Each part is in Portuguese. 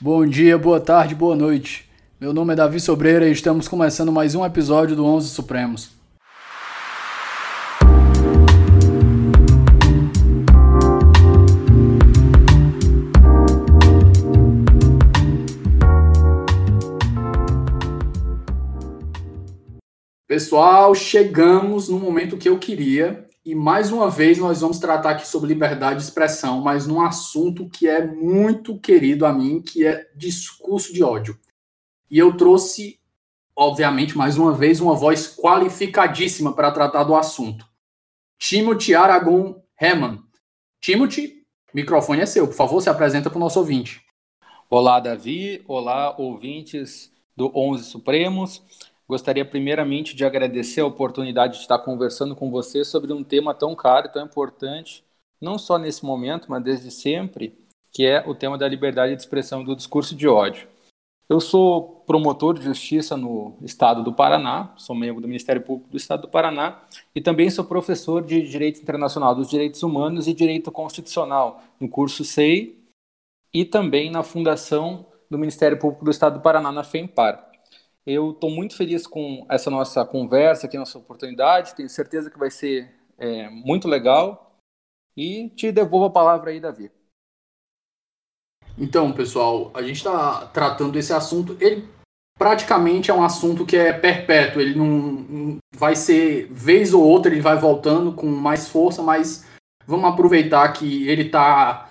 Bom dia, boa tarde, boa noite. Meu nome é Davi Sobreira e estamos começando mais um episódio do 11 Supremos. Pessoal, chegamos no momento que eu queria e mais uma vez nós vamos tratar aqui sobre liberdade de expressão, mas num assunto que é muito querido a mim, que é discurso de ódio. E eu trouxe, obviamente, mais uma vez, uma voz qualificadíssima para tratar do assunto. Timothy Aragon Heman. Timothy, microfone é seu, por favor, se apresenta para o nosso ouvinte. Olá, Davi. Olá, ouvintes do 11 Supremos. Gostaria primeiramente de agradecer a oportunidade de estar conversando com você sobre um tema tão caro e tão importante, não só nesse momento, mas desde sempre, que é o tema da liberdade de expressão do discurso de ódio. Eu sou promotor de justiça no estado do Paraná, sou membro do Ministério Público do estado do Paraná e também sou professor de Direito Internacional dos Direitos Humanos e Direito Constitucional no curso SEI e também na Fundação do Ministério Público do estado do Paraná, na FEMPAR. Eu estou muito feliz com essa nossa conversa aqui, nossa oportunidade. Tenho certeza que vai ser é, muito legal. E te devolvo a palavra aí, Davi. Então, pessoal, a gente está tratando esse assunto. Ele praticamente é um assunto que é perpétuo. Ele não vai ser vez ou outra, ele vai voltando com mais força, mas vamos aproveitar que ele está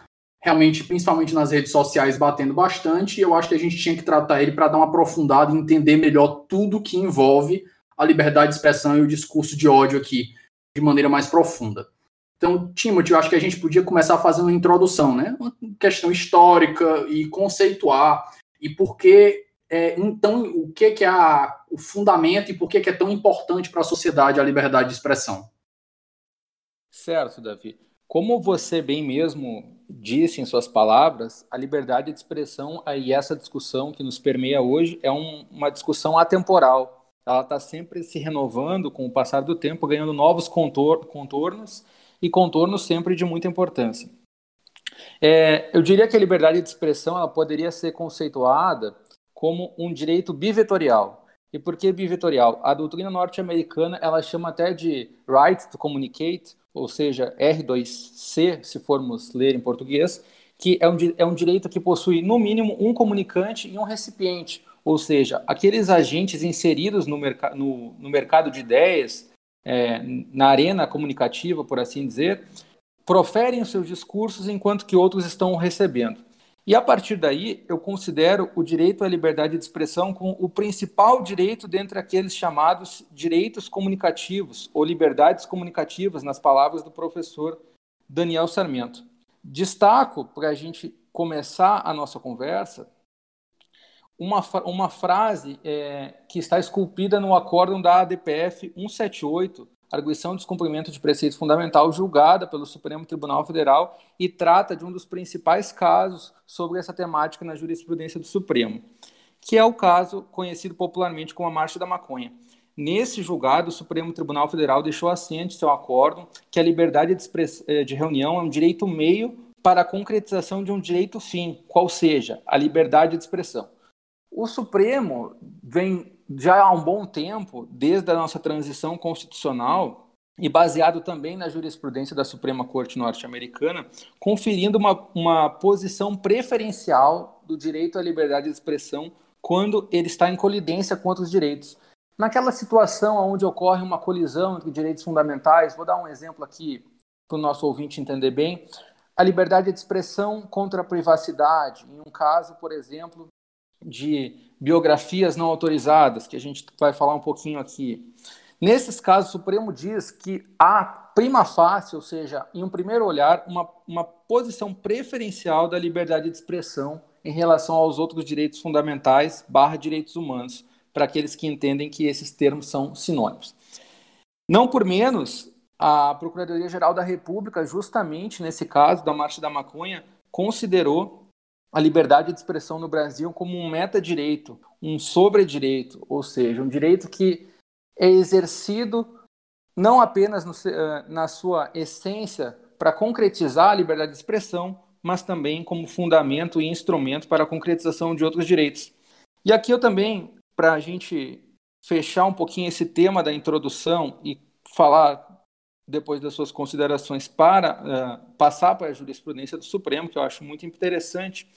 realmente, principalmente nas redes sociais, batendo bastante. E eu acho que a gente tinha que tratar ele para dar uma aprofundada e entender melhor tudo que envolve a liberdade de expressão e o discurso de ódio aqui, de maneira mais profunda. Então, Timothy, eu acho que a gente podia começar fazendo uma introdução, né? Uma questão histórica e conceituar e por que, é, então, o que, que é a, o fundamento e por que, que é tão importante para a sociedade a liberdade de expressão. Certo, Davi. Como você bem mesmo disse em suas palavras, a liberdade de expressão e essa discussão que nos permeia hoje é um, uma discussão atemporal. Ela está sempre se renovando com o passar do tempo, ganhando novos contor contornos e contornos sempre de muita importância. É, eu diria que a liberdade de expressão ela poderia ser conceituada como um direito bivetorial. E por que bivetorial? A doutrina norte-americana ela chama até de right to communicate, ou seja, R2C, se formos ler em português, que é um, é um direito que possui, no mínimo, um comunicante e um recipiente, ou seja, aqueles agentes inseridos no, merc no, no mercado de ideias, é, na arena comunicativa, por assim dizer, proferem os seus discursos enquanto que outros estão recebendo. E a partir daí, eu considero o direito à liberdade de expressão como o principal direito dentre aqueles chamados direitos comunicativos ou liberdades comunicativas, nas palavras do professor Daniel Sarmento. Destaco, para a gente começar a nossa conversa, uma, uma frase é, que está esculpida no acórdão da ADPF 178, arguição de descumprimento de preceito fundamental julgada pelo Supremo Tribunal Federal e trata de um dos principais casos sobre essa temática na jurisprudência do Supremo, que é o caso conhecido popularmente como a Marcha da Maconha. Nesse julgado, o Supremo Tribunal Federal deixou assente seu acórdão que a liberdade de, eh, de reunião é um direito meio para a concretização de um direito fim, qual seja a liberdade de expressão. O Supremo vem já há um bom tempo, desde a nossa transição constitucional, e baseado também na jurisprudência da Suprema Corte norte-americana, conferindo uma, uma posição preferencial do direito à liberdade de expressão quando ele está em colidência com outros direitos. Naquela situação onde ocorre uma colisão entre direitos fundamentais, vou dar um exemplo aqui para o nosso ouvinte entender bem, a liberdade de expressão contra a privacidade, em um caso, por exemplo, de biografias não autorizadas, que a gente vai falar um pouquinho aqui. Nesses casos, o Supremo diz que há prima facie, ou seja, em um primeiro olhar, uma, uma posição preferencial da liberdade de expressão em relação aos outros direitos fundamentais barra direitos humanos, para aqueles que entendem que esses termos são sinônimos. Não por menos, a Procuradoria-Geral da República, justamente nesse caso da Marcha da Maconha, considerou a liberdade de expressão no Brasil como um metadireito, um sobredireito, ou seja, um direito que é exercido não apenas no, eh, na sua essência para concretizar a liberdade de expressão, mas também como fundamento e instrumento para a concretização de outros direitos. E aqui eu também, para a gente fechar um pouquinho esse tema da introdução e falar depois das suas considerações para uh, passar para a jurisprudência do Supremo, que eu acho muito interessante,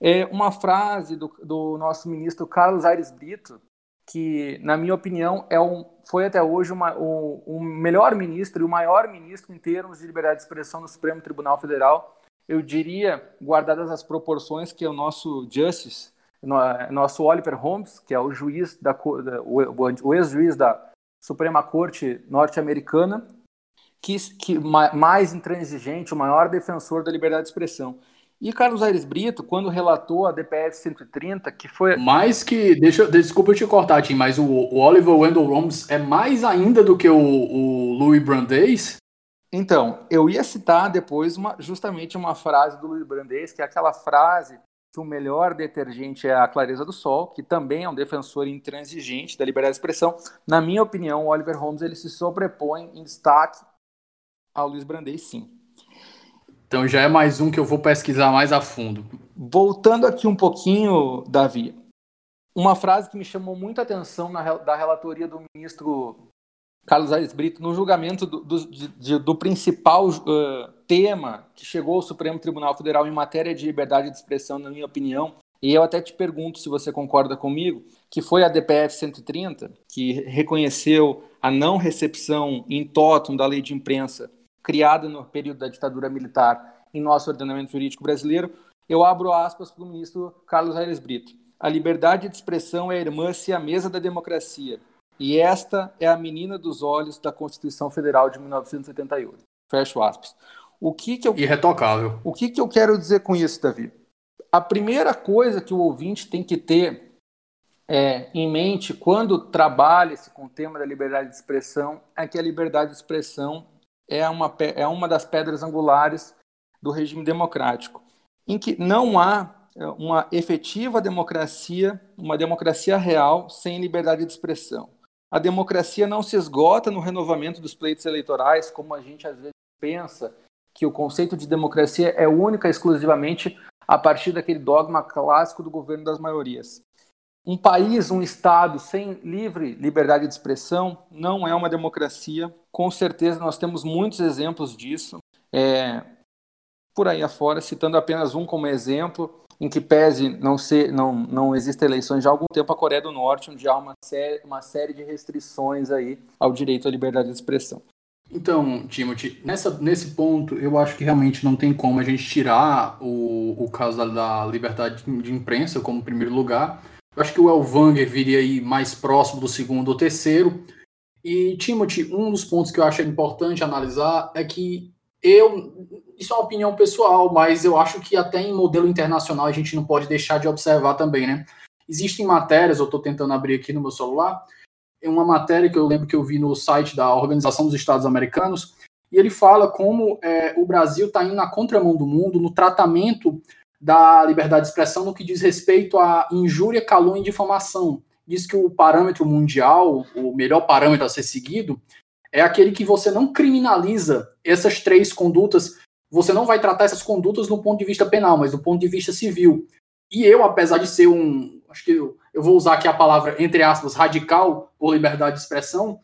é uma frase do, do nosso ministro Carlos Aires Brito, que, na minha opinião, é um, foi até hoje uma, o, o melhor ministro e o maior ministro em termos de liberdade de expressão no Supremo Tribunal Federal. Eu diria, guardadas as proporções, que é o nosso Justice, nosso Oliver Holmes, que é o juiz da o, o ex-juiz da Suprema Corte norte-americana, que, que mais intransigente, o maior defensor da liberdade de expressão. E Carlos Aires Brito, quando relatou a DPF 130, que foi. Mais que. Deixa, desculpa eu te cortar, Tim, mas o, o Oliver Wendell Holmes é mais ainda do que o, o Louis Brandeis? Então, eu ia citar depois uma, justamente uma frase do Louis Brandeis, que é aquela frase que o melhor detergente é a clareza do sol, que também é um defensor intransigente da liberdade de expressão. Na minha opinião, o Oliver Holmes ele se sobrepõe em destaque ao Luiz Brandeis, sim. Então já é mais um que eu vou pesquisar mais a fundo. Voltando aqui um pouquinho, Davi, uma frase que me chamou muita atenção na, da relatoria do ministro Carlos Aires Brito no julgamento do, do, de, do principal uh, tema que chegou ao Supremo Tribunal Federal em matéria de liberdade de expressão, na minha opinião, e eu até te pergunto se você concorda comigo, que foi a DPF 130, que reconheceu a não recepção em totum da lei de imprensa criada no período da ditadura militar em nosso ordenamento jurídico brasileiro. Eu abro aspas para o ministro Carlos Aires Brito. A liberdade de expressão é a irmã a mesa da democracia e esta é a menina dos olhos da Constituição Federal de 1978. Fecho aspas. O que que eu irretocável. O que que eu quero dizer com isso, Davi? A primeira coisa que o ouvinte tem que ter é, em mente quando trabalha-se com o tema da liberdade de expressão é que a liberdade de expressão é uma, é uma das pedras angulares do regime democrático, em que não há é, uma efetiva democracia, uma democracia real sem liberdade de expressão. A democracia não se esgota no renovamento dos pleitos eleitorais, como a gente às vezes pensa que o conceito de democracia é única exclusivamente a partir daquele dogma clássico do governo das maiorias. Um país, um Estado sem livre liberdade de expressão não é uma democracia. Com certeza, nós temos muitos exemplos disso. É, por aí afora, citando apenas um como exemplo, em que pese não ser não não existem eleições já há algum tempo a Coreia do Norte onde há uma série uma série de restrições aí ao direito à liberdade de expressão então Timothy nessa nesse ponto eu acho que realmente não tem como a gente tirar o, o caso da, da liberdade de imprensa como primeiro lugar eu acho que o Elvanger viria aí mais próximo do segundo ou terceiro e Timothy um dos pontos que eu acho importante analisar é que eu, isso é uma opinião pessoal, mas eu acho que até em modelo internacional a gente não pode deixar de observar também, né? Existem matérias, eu estou tentando abrir aqui no meu celular, é uma matéria que eu lembro que eu vi no site da Organização dos Estados Americanos, e ele fala como é, o Brasil está indo na contramão do mundo no tratamento da liberdade de expressão no que diz respeito à injúria, calúnia e difamação. Diz que o parâmetro mundial, o melhor parâmetro a ser seguido, é aquele que você não criminaliza essas três condutas, você não vai tratar essas condutas no ponto de vista penal, mas do ponto de vista civil. E eu, apesar de ser um, acho que eu, eu vou usar aqui a palavra, entre aspas, radical por liberdade de expressão,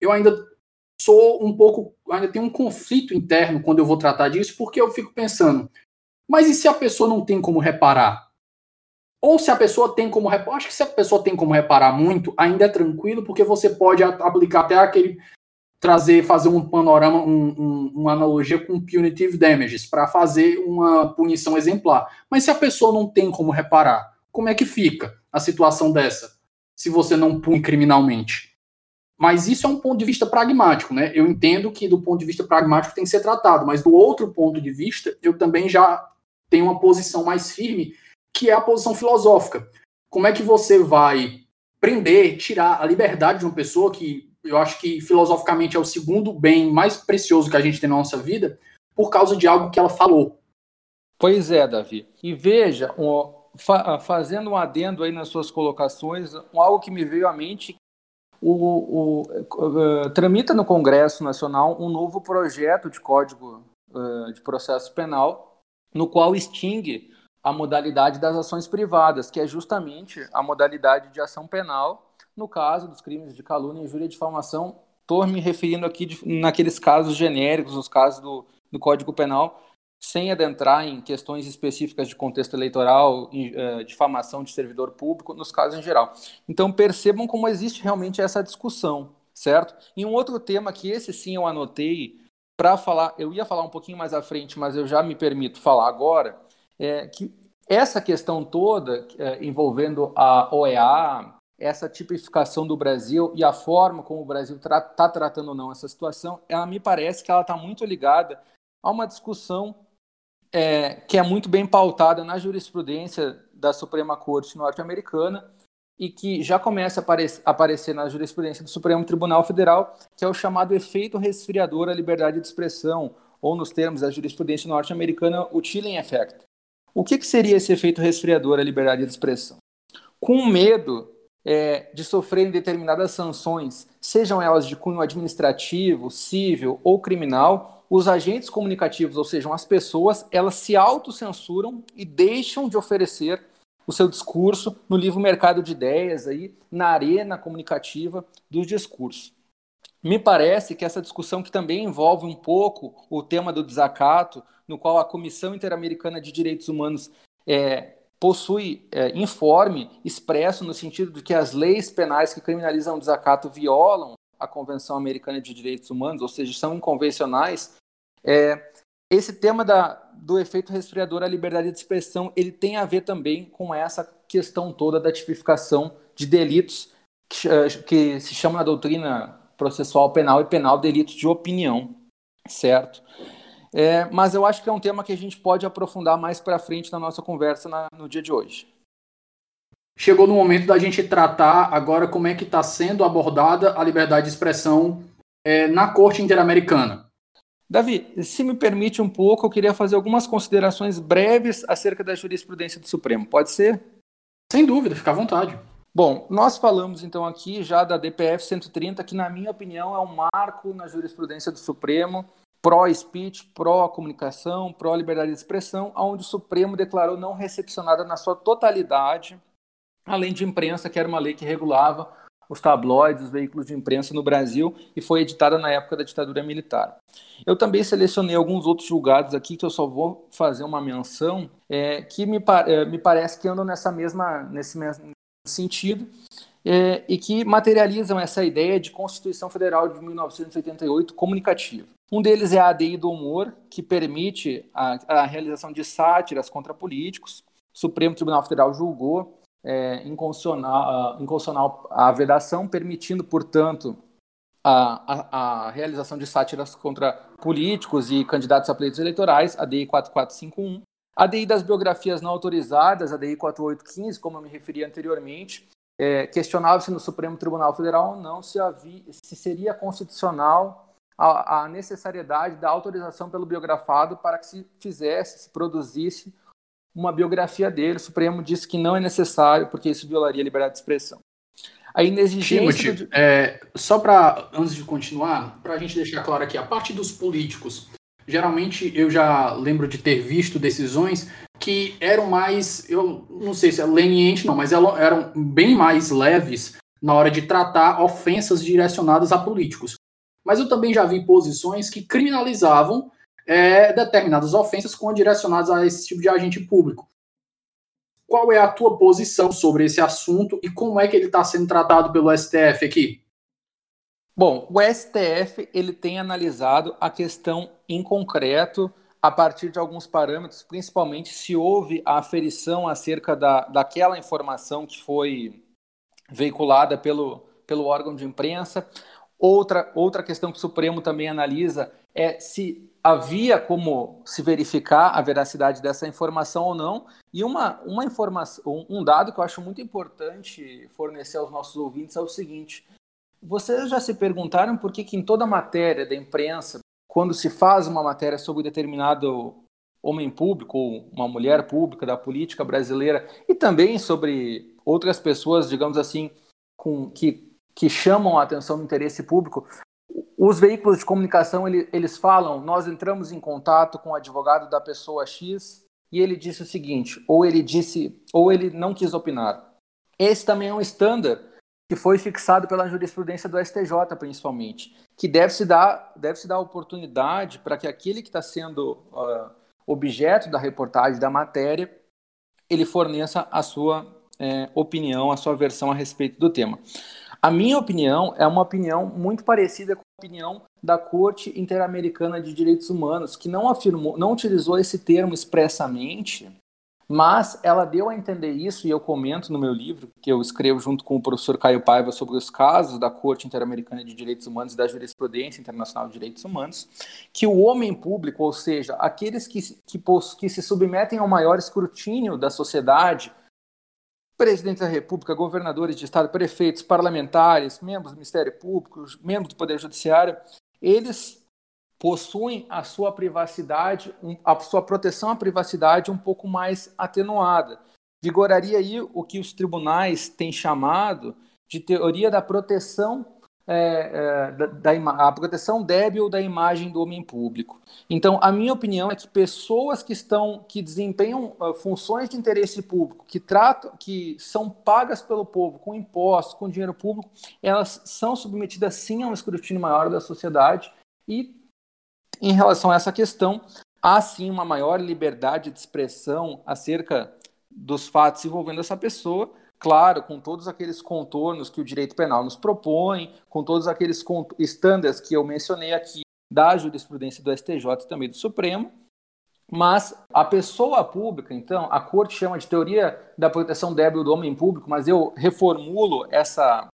eu ainda sou um pouco, ainda tenho um conflito interno quando eu vou tratar disso, porque eu fico pensando, mas e se a pessoa não tem como reparar? Ou se a pessoa tem como reparar, acho que se a pessoa tem como reparar muito, ainda é tranquilo, porque você pode aplicar até aquele trazer, fazer um panorama, um, um, uma analogia com punitive damages, para fazer uma punição exemplar. Mas se a pessoa não tem como reparar, como é que fica a situação dessa? Se você não pune criminalmente. Mas isso é um ponto de vista pragmático, né? Eu entendo que do ponto de vista pragmático tem que ser tratado, mas do outro ponto de vista, eu também já tenho uma posição mais firme, que é a posição filosófica. Como é que você vai prender, tirar a liberdade de uma pessoa que eu acho que filosoficamente é o segundo bem mais precioso que a gente tem na nossa vida, por causa de algo que ela falou. Pois é, Davi. E veja, fa fazendo um adendo aí nas suas colocações, algo que me veio à mente, o, o uh, tramita no Congresso Nacional um novo projeto de código uh, de processo penal no qual extingue a modalidade das ações privadas, que é justamente a modalidade de ação penal no caso dos crimes de calúnia, injúria e difamação. Estou me referindo aqui de, naqueles casos genéricos, os casos do, do Código Penal, sem adentrar em questões específicas de contexto eleitoral, uh, difamação de servidor público, nos casos em geral. Então percebam como existe realmente essa discussão, certo? E um outro tema que esse sim eu anotei para falar, eu ia falar um pouquinho mais à frente, mas eu já me permito falar agora, é que essa questão toda é, envolvendo a OEA, essa tipificação do Brasil e a forma como o Brasil está tra tratando ou não essa situação, ela me parece que ela está muito ligada a uma discussão é, que é muito bem pautada na jurisprudência da Suprema Corte norte-americana e que já começa a aparecer, na jurisprudência do Supremo Tribunal Federal, que é o chamado efeito resfriador à liberdade de expressão, ou nos termos da jurisprudência norte-americana, o chilling effect. O que, que seria esse efeito resfriador à liberdade de expressão? Com medo é, de sofrerem determinadas sanções, sejam elas de cunho administrativo, civil ou criminal, os agentes comunicativos, ou seja, as pessoas, elas se autocensuram e deixam de oferecer o seu discurso no livro Mercado de Ideias, aí, na arena comunicativa dos discursos. Me parece que essa discussão que também envolve um pouco o tema do desacato, no qual a Comissão Interamericana de Direitos Humanos é, possui é, informe expresso no sentido de que as leis penais que criminalizam o desacato violam a Convenção Americana de Direitos Humanos, ou seja, são inconvencionais, é, esse tema da, do efeito resfriador à liberdade de expressão, ele tem a ver também com essa questão toda da tipificação de delitos que, eh, que se chama na doutrina processual penal e penal delitos de opinião, certo? É, mas eu acho que é um tema que a gente pode aprofundar mais para frente na nossa conversa na, no dia de hoje. Chegou no momento da gente tratar agora como é que está sendo abordada a liberdade de expressão é, na Corte Interamericana. Davi, se me permite um pouco, eu queria fazer algumas considerações breves acerca da jurisprudência do Supremo. Pode ser? Sem dúvida, fica à vontade. Bom, nós falamos então aqui já da DPF 130, que na minha opinião é um marco na jurisprudência do Supremo, pró-speech, pró-comunicação, pró-liberdade de expressão, onde o Supremo declarou não recepcionada na sua totalidade a lei de imprensa, que era uma lei que regulava os tabloides, os veículos de imprensa no Brasil e foi editada na época da ditadura militar. Eu também selecionei alguns outros julgados aqui que eu só vou fazer uma menção, é, que me, é, me parece que andam nessa mesma, nesse mesmo sentido é, e que materializam essa ideia de Constituição Federal de 1988 comunicativa. Um deles é a ADI do humor, que permite a, a realização de sátiras contra políticos. O Supremo Tribunal Federal julgou é, inconstitucional, inconstitucional a vedação, permitindo, portanto, a, a, a, realização de sátiras contra políticos e candidatos a pleitos eleitorais, a DI 4451. A DI das biografias não autorizadas, a DI 4815, como eu me referi anteriormente, é, questionava-se no Supremo Tribunal Federal ou não se, havia, se seria constitucional a, a necessariedade da autorização pelo biografado para que se fizesse, se produzisse uma biografia dele. O Supremo disse que não é necessário, porque isso violaria a liberdade de expressão. A inexigência. Timothy, do... é, só para, antes de continuar, para a gente deixar claro aqui, a parte dos políticos. Geralmente eu já lembro de ter visto decisões que eram mais, eu não sei se é leniente, não, mas eram bem mais leves na hora de tratar ofensas direcionadas a políticos. Mas eu também já vi posições que criminalizavam é, determinadas ofensas quando direcionadas a esse tipo de agente público. Qual é a tua posição sobre esse assunto e como é que ele está sendo tratado pelo STF aqui? Bom, o STF ele tem analisado a questão em concreto a partir de alguns parâmetros, principalmente se houve a aferição acerca da, daquela informação que foi veiculada pelo, pelo órgão de imprensa. Outra, outra questão que o Supremo também analisa é se havia como se verificar a veracidade dessa informação ou não. E uma, uma informação, um dado que eu acho muito importante fornecer aos nossos ouvintes é o seguinte: vocês já se perguntaram por que, que em toda matéria da imprensa, quando se faz uma matéria sobre determinado homem público ou uma mulher pública da política brasileira e também sobre outras pessoas, digamos assim, com que, que chamam a atenção do interesse público, os veículos de comunicação ele, eles falam, nós entramos em contato com o advogado da pessoa X e ele disse o seguinte, ou ele disse, ou ele não quis opinar. Esse também é um estándar que foi fixado pela jurisprudência do STJ, principalmente, que deve se dar, deve se dar oportunidade para que aquele que está sendo uh, objeto da reportagem da matéria, ele forneça a sua é, opinião, a sua versão a respeito do tema. A minha opinião é uma opinião muito parecida com a opinião da Corte Interamericana de Direitos Humanos, que não afirmou, não utilizou esse termo expressamente, mas ela deu a entender isso, e eu comento no meu livro, que eu escrevo junto com o professor Caio Paiva sobre os casos da Corte Interamericana de Direitos Humanos e da Jurisprudência Internacional de Direitos Humanos, que o homem público, ou seja, aqueles que, que, que se submetem ao maior escrutínio da sociedade, presidente da República, governadores de Estado, prefeitos, parlamentares, membros do Ministério Público, membros do Poder Judiciário, eles possuem a sua privacidade, a sua proteção à privacidade um pouco mais atenuada. Vigoraria aí o que os tribunais têm chamado de teoria da proteção é, é, da, da, a proteção débil da imagem do homem público. Então, a minha opinião é que pessoas que estão que desempenham uh, funções de interesse público, que tratam, que são pagas pelo povo com impostos, com dinheiro público, elas são submetidas sim a um escrutínio maior da sociedade e em relação a essa questão, há sim uma maior liberdade de expressão acerca dos fatos envolvendo essa pessoa, claro, com todos aqueles contornos que o direito penal nos propõe, com todos aqueles estándares que eu mencionei aqui da jurisprudência do STJ e também do Supremo, mas a pessoa pública, então, a corte chama de teoria da proteção débil do homem público, mas eu reformulo essa,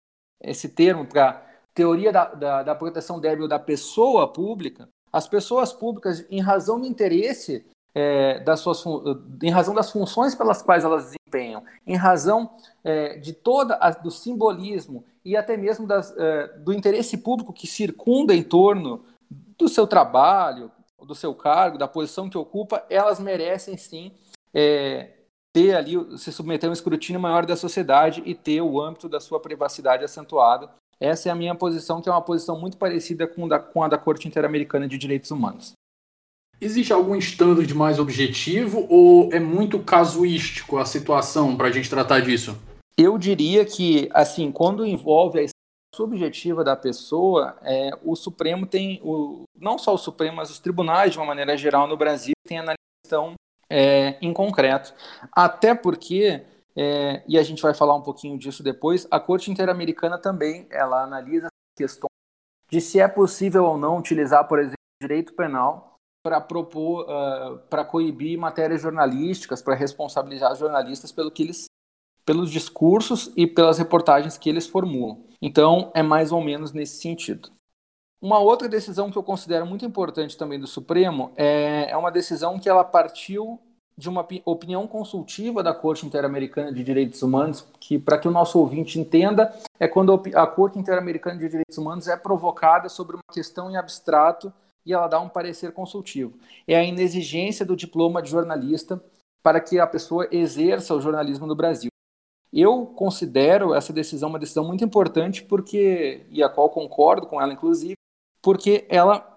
esse termo para teoria da, da, da proteção débil da pessoa pública. As pessoas públicas, em razão do interesse é, das suas, em razão das funções pelas quais elas desempenham, em razão é, de toda a, do simbolismo e até mesmo das, é, do interesse público que circunda em torno do seu trabalho, do seu cargo, da posição que ocupa, elas merecem sim é, ter ali, se submeter a um escrutínio maior da sociedade e ter o âmbito da sua privacidade acentuado. Essa é a minha posição, que é uma posição muito parecida com, da, com a da Corte Interamericana de Direitos Humanos. Existe algum standard mais objetivo ou é muito casuístico a situação para a gente tratar disso? Eu diria que, assim, quando envolve a subjetiva da pessoa, é, o Supremo tem, o, não só o Supremo, mas os tribunais, de uma maneira geral, no Brasil, têm a questão é, em concreto. Até porque, é, e a gente vai falar um pouquinho disso depois, a Corte Interamericana também ela analisa a questão de se é possível ou não utilizar, por exemplo, direito penal para propor, uh, para coibir matérias jornalísticas, para responsabilizar os jornalistas pelo que eles, pelos discursos e pelas reportagens que eles formulam. Então, é mais ou menos nesse sentido. Uma outra decisão que eu considero muito importante também do Supremo é, é uma decisão que ela partiu de uma opinião consultiva da Corte Interamericana de Direitos Humanos, que, para que o nosso ouvinte entenda, é quando a Corte Interamericana de Direitos Humanos é provocada sobre uma questão em abstrato e ela dá um parecer consultivo. É a inexigência do diploma de jornalista para que a pessoa exerça o jornalismo no Brasil. Eu considero essa decisão uma decisão muito importante porque e a qual concordo com ela inclusive, porque ela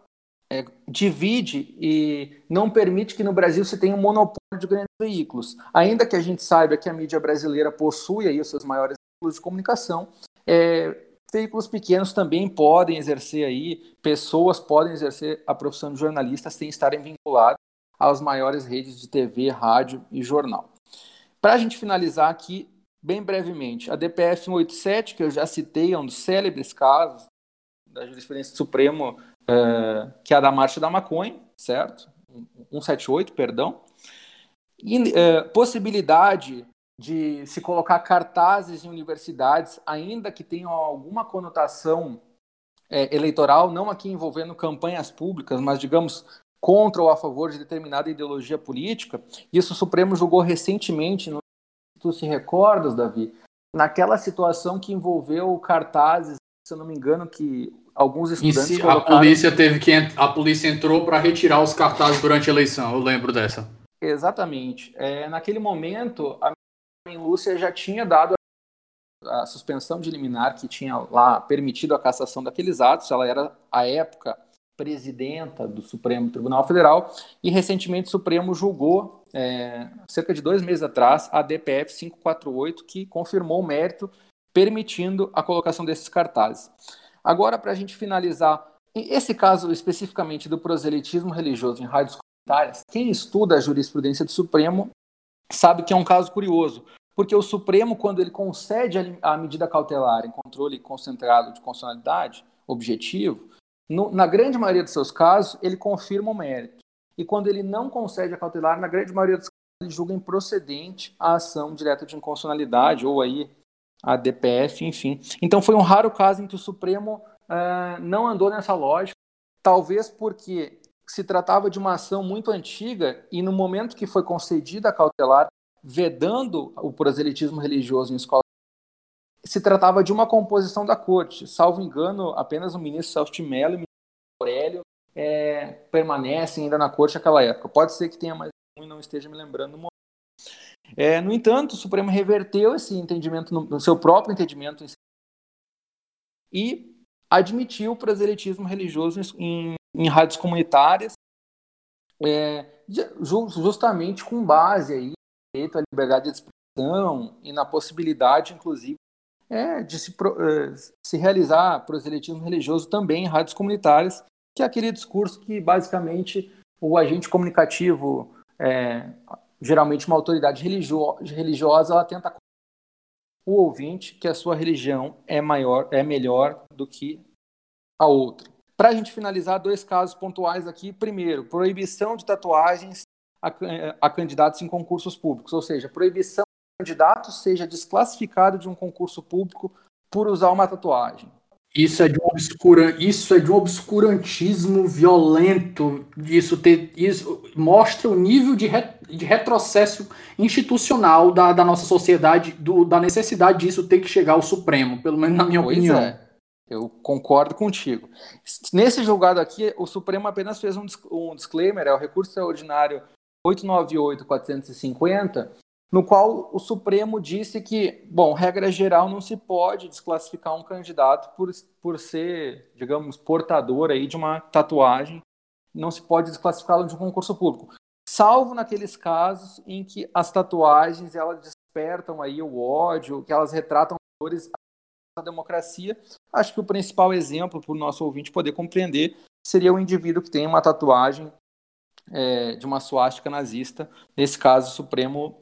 é, divide e não permite que no Brasil se tenha um monopólio de grandes veículos. Ainda que a gente saiba que a mídia brasileira possui aí os seus maiores veículos de comunicação, é, veículos pequenos também podem exercer aí, pessoas podem exercer a profissão de jornalista sem estarem vinculadas às maiores redes de TV, rádio e jornal. Para a gente finalizar aqui, bem brevemente, a DPF 187, que eu já citei, é um dos célebres casos da jurisprudência do Supremo, é, que é a da marcha da maconha, certo? 178, perdão. E, é, possibilidade de se colocar cartazes em universidades, ainda que tenham alguma conotação é, eleitoral, não aqui envolvendo campanhas públicas, mas digamos contra ou a favor de determinada ideologia política. Isso o Supremo julgou recentemente, não tu se recordas, Davi, naquela situação que envolveu cartazes, se eu não me engano, que alguns estudantes si, colocaram... a polícia teve que a polícia entrou para retirar os cartazes durante a eleição. Eu lembro dessa. Exatamente. É, naquele momento, a Lúcia já tinha dado a suspensão de liminar que tinha lá permitido a cassação daqueles atos, ela era, à época, presidenta do Supremo Tribunal Federal e recentemente o Supremo julgou, é, cerca de dois meses atrás, a DPF 548, que confirmou o mérito, permitindo a colocação desses cartazes. Agora, para a gente finalizar, esse caso especificamente do proselitismo religioso em rádios comunitárias, quem estuda a jurisprudência do Supremo sabe que é um caso curioso, porque o Supremo, quando ele concede a medida cautelar em controle concentrado de constitucionalidade objetivo, no, na grande maioria dos seus casos, ele confirma o mérito. E quando ele não concede a cautelar, na grande maioria dos casos, ele julga improcedente a ação direta de inconstitucionalidade, ou aí a DPF, enfim. Então foi um raro caso em que o Supremo uh, não andou nessa lógica, talvez porque se tratava de uma ação muito antiga e no momento que foi concedida a cautelar, vedando o proselitismo religioso em escolas, se tratava de uma composição da corte. Salvo engano, apenas o ministro Celso Mello e o ministro Aurélio é, permanecem ainda na corte naquela época. Pode ser que tenha mais um e não esteja me lembrando no momento. É, no entanto, o Supremo reverteu esse entendimento no, no seu próprio entendimento e admitiu o proselitismo religioso em, em rádios comunitárias, é, justamente com base aí direito à liberdade de expressão e na possibilidade, inclusive, é, de se, é, se realizar proselitismo religioso também em rádios comunitárias, que é aquele discurso que basicamente o agente comunicativo, é, geralmente uma autoridade religio religiosa, ela tenta o ouvinte que a sua religião é maior, é melhor do que a outra. Para a gente finalizar, dois casos pontuais aqui. Primeiro, proibição de tatuagens a, a candidatos em concursos públicos, ou seja, proibição que o candidato seja desclassificado de um concurso público por usar uma tatuagem. Isso é de um obscura, isso é de um obscurantismo violento. Isso ter, isso mostra o nível de, re, de retrocesso institucional da, da nossa sociedade, do, da necessidade disso ter que chegar ao Supremo, pelo menos na minha pois opinião. É. Eu concordo contigo. Nesse julgado aqui, o Supremo apenas fez um, um disclaimer, é o recurso extraordinário 898-450, no qual o Supremo disse que, bom, regra geral, não se pode desclassificar um candidato por, por ser, digamos, portador aí de uma tatuagem, não se pode desclassificá-lo de um concurso público. Salvo naqueles casos em que as tatuagens elas despertam aí o ódio, que elas retratam valores da democracia. Acho que o principal exemplo para o nosso ouvinte poder compreender seria o indivíduo que tem uma tatuagem é, de uma suástica nazista. Nesse caso, o Supremo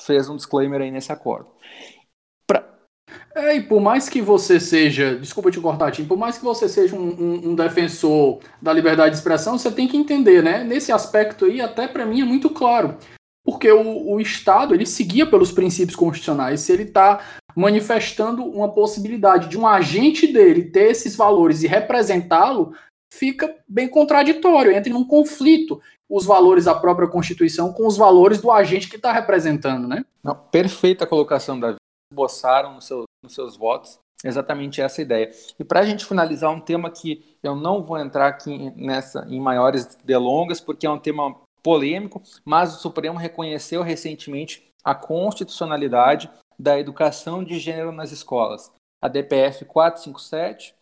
fez um disclaimer aí nesse acordo. Pra... É, e por mais que você seja, desculpa te cortar, Tim, por mais que você seja um, um, um, defensor da liberdade de expressão, você tem que entender, né? Nesse aspecto aí, até para mim é muito claro. Porque o, o Estado, ele seguia pelos princípios constitucionais. Se ele está manifestando uma possibilidade de um agente dele ter esses valores e representá-lo, fica bem contraditório, entra em um conflito os valores da própria Constituição com os valores do agente que está representando, né? Não, perfeita colocação, Davi. Esboçaram no nos seus votos exatamente essa ideia. E para a gente finalizar, um tema que eu não vou entrar aqui nessa em maiores delongas, porque é um tema polêmico, mas o Supremo reconheceu recentemente a constitucionalidade da educação de gênero nas escolas, a DPF 457,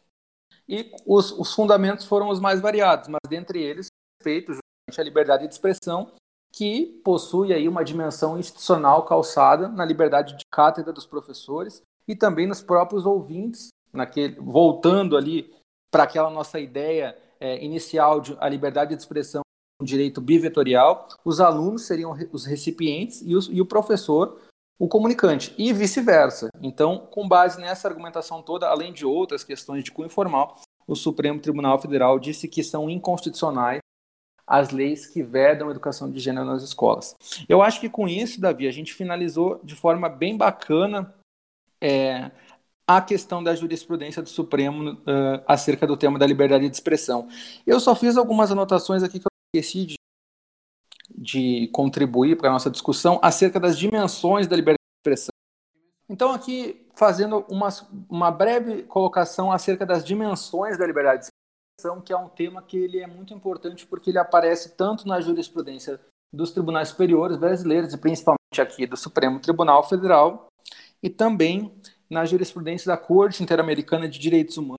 e os, os fundamentos foram os mais variados, mas dentre eles, respeito a liberdade de expressão, que possui aí uma dimensão institucional calçada na liberdade de cátedra dos professores e também nos próprios ouvintes, naquele, voltando ali para aquela nossa ideia é, inicial de a liberdade de expressão um direito bivetorial, os alunos seriam os recipientes e, os, e o professor o comunicante, e vice-versa. Então, com base nessa argumentação toda, além de outras questões de cunho formal, o Supremo Tribunal Federal disse que são inconstitucionais as leis que vedam a educação de gênero nas escolas. Eu acho que com isso, Davi, a gente finalizou de forma bem bacana é, a questão da jurisprudência do Supremo uh, acerca do tema da liberdade de expressão. Eu só fiz algumas anotações aqui que eu esqueci de, de contribuir para a nossa discussão acerca das dimensões da liberdade de expressão. Então, aqui, fazendo uma, uma breve colocação acerca das dimensões da liberdade de que é um tema que ele é muito importante porque ele aparece tanto na jurisprudência dos tribunais superiores brasileiros e principalmente aqui do Supremo Tribunal Federal e também na jurisprudência da Corte Interamericana de Direitos Humanos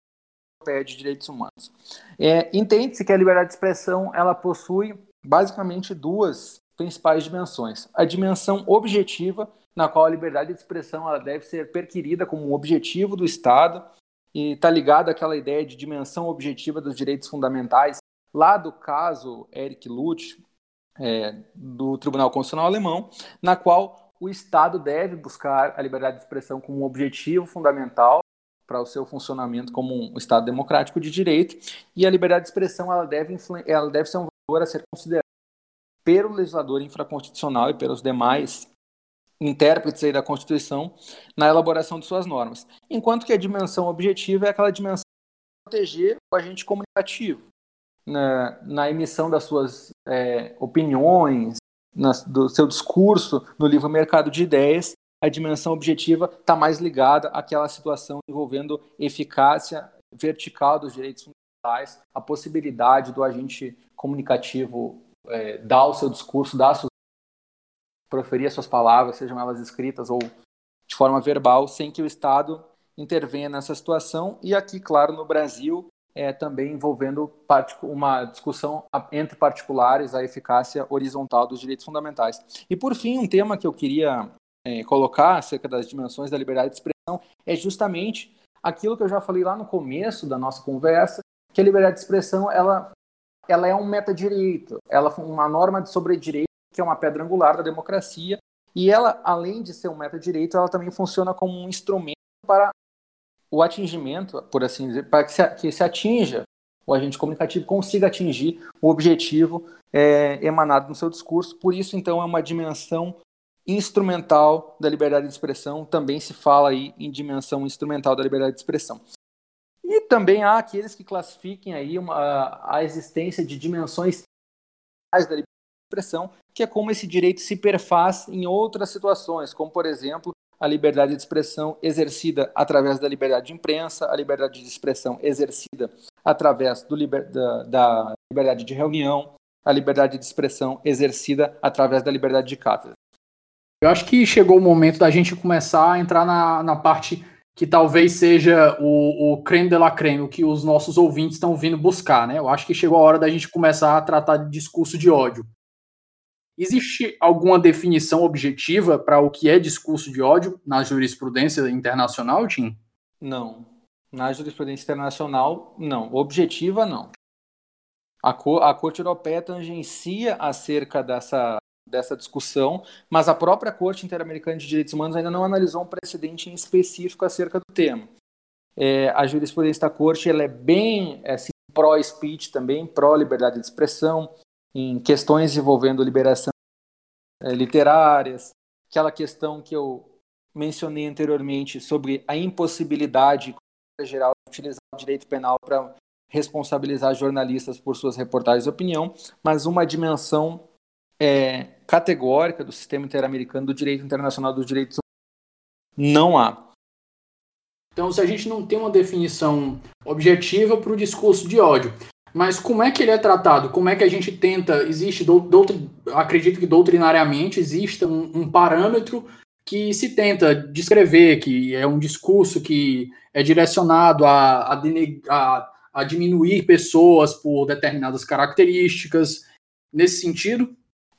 de Direitos Humanos. É, Entende-se que a liberdade de expressão ela possui basicamente duas principais dimensões. A dimensão objetiva, na qual a liberdade de expressão ela deve ser perquirida como um objetivo do Estado e está ligada àquela ideia de dimensão objetiva dos direitos fundamentais, lá do caso Eric Lutz, é, do Tribunal Constitucional Alemão, na qual o Estado deve buscar a liberdade de expressão como um objetivo fundamental para o seu funcionamento como um Estado democrático de direito, e a liberdade de expressão ela deve, ela deve ser um a ser considerado pelo legislador infraconstitucional e pelos demais intérpretes aí da Constituição na elaboração de suas normas. Enquanto que a dimensão objetiva é aquela dimensão de proteger o agente comunicativo na, na emissão das suas é, opiniões, na, do seu discurso no livro Mercado de Ideias, a dimensão objetiva está mais ligada àquela situação envolvendo eficácia vertical dos direitos fundamentais, a possibilidade do agente comunicativo é, dar o seu discurso, dar suas, proferir as suas palavras, sejam elas escritas ou de forma verbal, sem que o Estado intervenha nessa situação. E aqui, claro, no Brasil, é, também envolvendo uma discussão entre particulares a eficácia horizontal dos direitos fundamentais. E, por fim, um tema que eu queria é, colocar acerca das dimensões da liberdade de expressão é justamente aquilo que eu já falei lá no começo da nossa conversa, que a liberdade de expressão ela ela é um metadireito, ela é uma norma de sobredireito que é uma pedra angular da democracia, e ela, além de ser um metadireito, ela também funciona como um instrumento para o atingimento, por assim dizer, para que se, que se atinja, o agente comunicativo consiga atingir o objetivo é, emanado no seu discurso. Por isso, então, é uma dimensão instrumental da liberdade de expressão, também se fala aí em dimensão instrumental da liberdade de expressão. E também há aqueles que classifiquem aí uma, a existência de dimensões da liberdade de expressão, que é como esse direito se perfaz em outras situações, como, por exemplo, a liberdade de expressão exercida através da liberdade de imprensa, a liberdade de expressão exercida através liber, da, da liberdade de reunião, a liberdade de expressão exercida através da liberdade de cátedra. Eu acho que chegou o momento da gente começar a entrar na, na parte que talvez seja o, o creme de la creme, o que os nossos ouvintes estão vindo buscar, né? Eu acho que chegou a hora da gente começar a tratar de discurso de ódio. Existe alguma definição objetiva para o que é discurso de ódio na jurisprudência internacional, Tim? Não. Na jurisprudência internacional, não. Objetiva, não. A, Co a Corte Europeia tangencia acerca dessa dessa discussão, mas a própria Corte Interamericana de Direitos Humanos ainda não analisou um precedente em específico acerca do tema. É, a jurisprudência da Corte ela é bem assim, pró-speech também, pró-liberdade de expressão, em questões envolvendo liberação é, literárias, aquela questão que eu mencionei anteriormente sobre a impossibilidade geral de utilizar o direito penal para responsabilizar jornalistas por suas reportagens de opinião, mas uma dimensão é, categórica do sistema interamericano do direito internacional dos direitos humanos. Não há. Então, se a gente não tem uma definição objetiva para o discurso de ódio, mas como é que ele é tratado? Como é que a gente tenta? Existe, doutrin, acredito que doutrinariamente exista um, um, parâmetro que se tenta descrever, que é um discurso que é direcionado a, a, a, a diminuir pessoas por determinadas características, nesse sentido?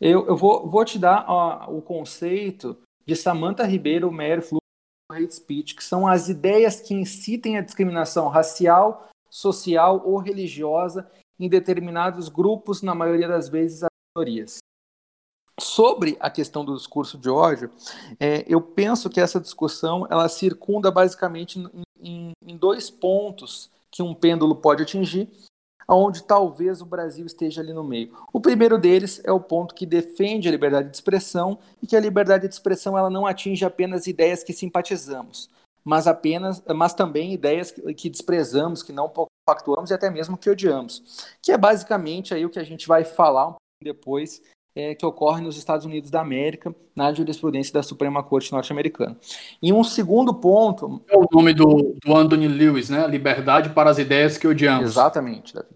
Eu, eu vou, vou te dar ó, o conceito de Samantha Ribeiro, Mary Flu hate speech, que são as ideias que incitem a discriminação racial, social ou religiosa em determinados grupos, na maioria das vezes as minorias. Sobre a questão do discurso de ódio, é, eu penso que essa discussão ela circunda basicamente em, em, em dois pontos que um pêndulo pode atingir, onde talvez o Brasil esteja ali no meio. O primeiro deles é o ponto que defende a liberdade de expressão e que a liberdade de expressão ela não atinge apenas ideias que simpatizamos, mas apenas, mas também ideias que, que desprezamos, que não pactuamos e até mesmo que odiamos, que é basicamente aí o que a gente vai falar um pouco depois é, que ocorre nos Estados Unidos da América, na jurisprudência da Suprema Corte norte-americana. E um segundo ponto. É o nome do, do Anthony Lewis, né? Liberdade para as ideias que odiamos. Exatamente, Davi.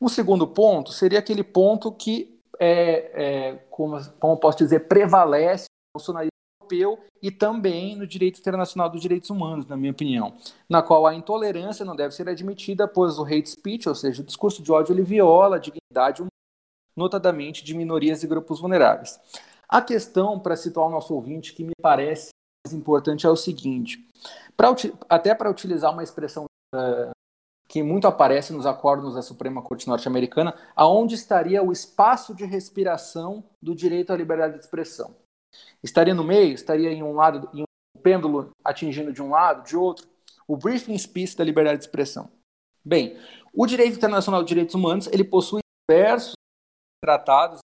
Um segundo ponto seria aquele ponto que, é, é, como, como posso dizer, prevalece no funcionalismo europeu e também no direito internacional dos direitos humanos, na minha opinião, na qual a intolerância não deve ser admitida, pois o hate speech, ou seja, o discurso de ódio, ele viola a dignidade humana, notadamente de minorias e grupos vulneráveis. A questão, para situar o nosso ouvinte, que me parece mais importante é o seguinte: pra, até para utilizar uma expressão uh, que muito aparece nos acordos da Suprema Corte Norte-Americana, aonde estaria o espaço de respiração do direito à liberdade de expressão? Estaria no meio? Estaria em um lado, em um pêndulo atingindo de um lado, de outro? O briefing speech da liberdade de expressão. Bem, o direito internacional de direitos humanos ele possui diversos tratados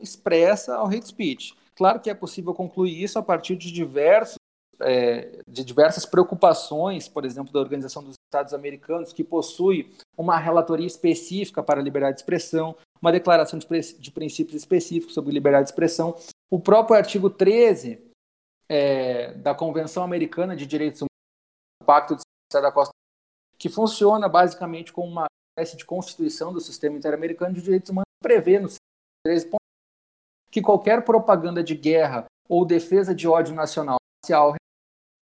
expressa ao hate speech. Claro que é possível concluir isso a partir de diversos é, de diversas preocupações, por exemplo, da Organização dos Estados Americanos, que possui uma relatoria específica para a liberdade de expressão, uma declaração de, de princípios específicos sobre liberdade de expressão. O próprio artigo 13 é, da Convenção Americana de Direitos Humanos, o Pacto de da Costa, que funciona basicamente como uma espécie de constituição do sistema interamericano de direitos humanos, prevê no 13 que qualquer propaganda de guerra ou defesa de ódio nacional racial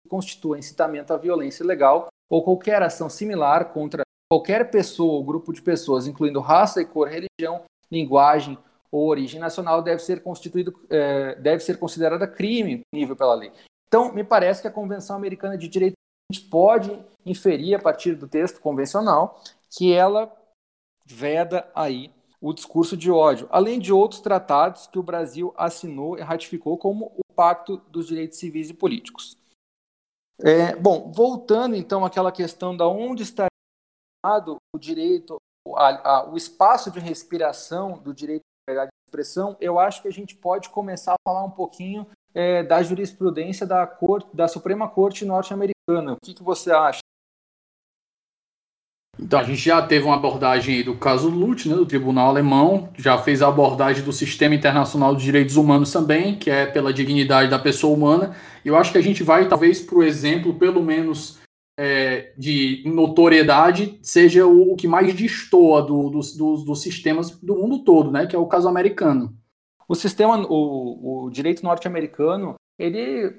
constitua incitamento à violência ilegal ou qualquer ação similar contra qualquer pessoa ou grupo de pessoas, incluindo raça e cor, religião, linguagem ou origem nacional, deve ser constituído, é, deve ser considerada crime nível pela lei. Então, me parece que a Convenção Americana de Direitos Humanos pode inferir a partir do texto convencional que ela veda aí o discurso de ódio, além de outros tratados que o Brasil assinou e ratificou, como o Pacto dos Direitos Civis e Políticos. É, bom, voltando então àquela questão da onde está o direito, a, a, o espaço de respiração do direito à liberdade de expressão, eu acho que a gente pode começar a falar um pouquinho é, da jurisprudência da, Corte, da Suprema Corte norte-americana. O que, que você acha? Então, a gente já teve uma abordagem do caso Lute, né, do Tribunal Alemão, já fez a abordagem do Sistema Internacional de Direitos Humanos também, que é pela dignidade da pessoa humana. E eu acho que a gente vai, talvez, para o exemplo, pelo menos é, de notoriedade, seja o, o que mais destoa do, dos, dos, dos, sistemas do mundo todo, né, que é o caso americano. O sistema, o, o direito norte-americano, ele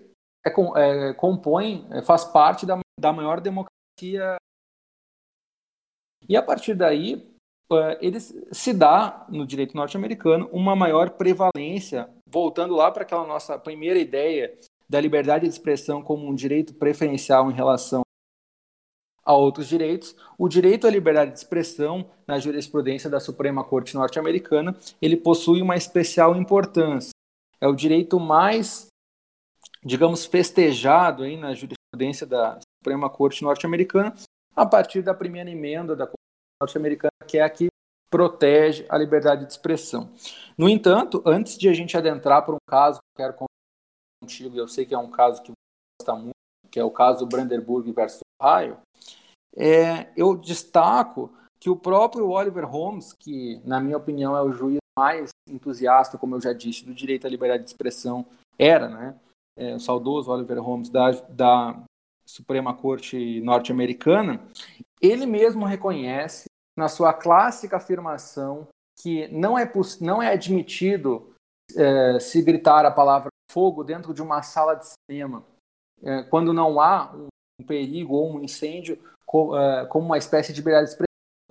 é, é, compõe, faz parte da, da maior democracia e a partir daí, eh, ele se dá no direito norte-americano uma maior prevalência, voltando lá para aquela nossa primeira ideia da liberdade de expressão como um direito preferencial em relação a outros direitos, o direito à liberdade de expressão na jurisprudência da Suprema Corte norte-americana, ele possui uma especial importância. É o direito mais, digamos, festejado aí na jurisprudência da Suprema Corte norte-americana, a partir da primeira emenda da Constituição norte-americana, que é a que protege a liberdade de expressão. No entanto, antes de a gente adentrar para um caso que eu quero contar contigo, e eu sei que é um caso que você gosta muito, que é o caso Brandenburg versus Ohio, é, eu destaco que o próprio Oliver Holmes, que na minha opinião é o juiz mais entusiasta, como eu já disse, do direito à liberdade de expressão, era, né? É, o saudoso Oliver Holmes da, da Suprema Corte norte-americana, ele mesmo reconhece na sua clássica afirmação que não é, não é admitido é, se gritar a palavra fogo dentro de uma sala de cinema, é, quando não há um, perigo ou um incêndio, co, é, como uma espécie de liberdade de expressão.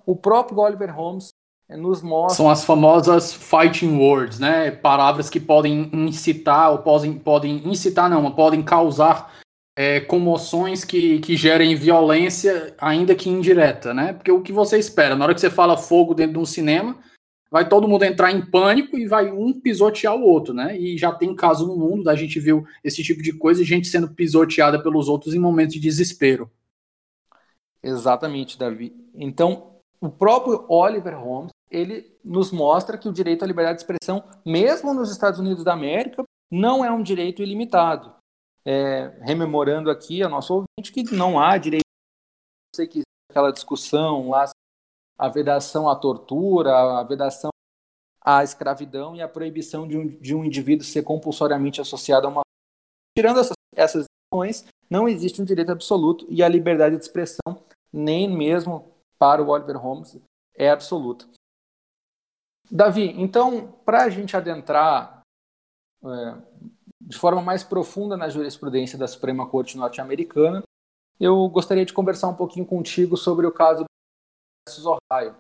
O próprio Oliver Holmes é, nos mostra. São as famosas fighting words, né? Palavras que podem incitar ou podem, podem incitar, não, podem causar é, comoções que, que gerem violência, ainda que indireta, né? Porque o que você espera, na hora que você fala fogo dentro de um cinema, vai todo mundo entrar em pânico e vai um pisotear o outro, né? E já tem caso no mundo, a gente viu esse tipo de coisa gente sendo pisoteada pelos outros em momentos de desespero. Exatamente, Davi. Então, o próprio Oliver Holmes, ele nos mostra que o direito à liberdade de expressão, mesmo nos Estados Unidos da América, não é um direito ilimitado é, rememorando aqui a nosso ouvinte que não há direito. Sei que aquela discussão lá, a vedação à tortura, a vedação à escravidão e a proibição de um, de um indivíduo ser compulsoriamente associado a uma. Tirando essas, essas questões, não existe um direito absoluto e a liberdade de expressão, nem mesmo para o Oliver Holmes, é absoluta. Davi, então, para a gente adentrar é, de forma mais profunda na jurisprudência da Suprema Corte norte-americana, eu gostaria de conversar um pouquinho contigo sobre o caso versus Ohio,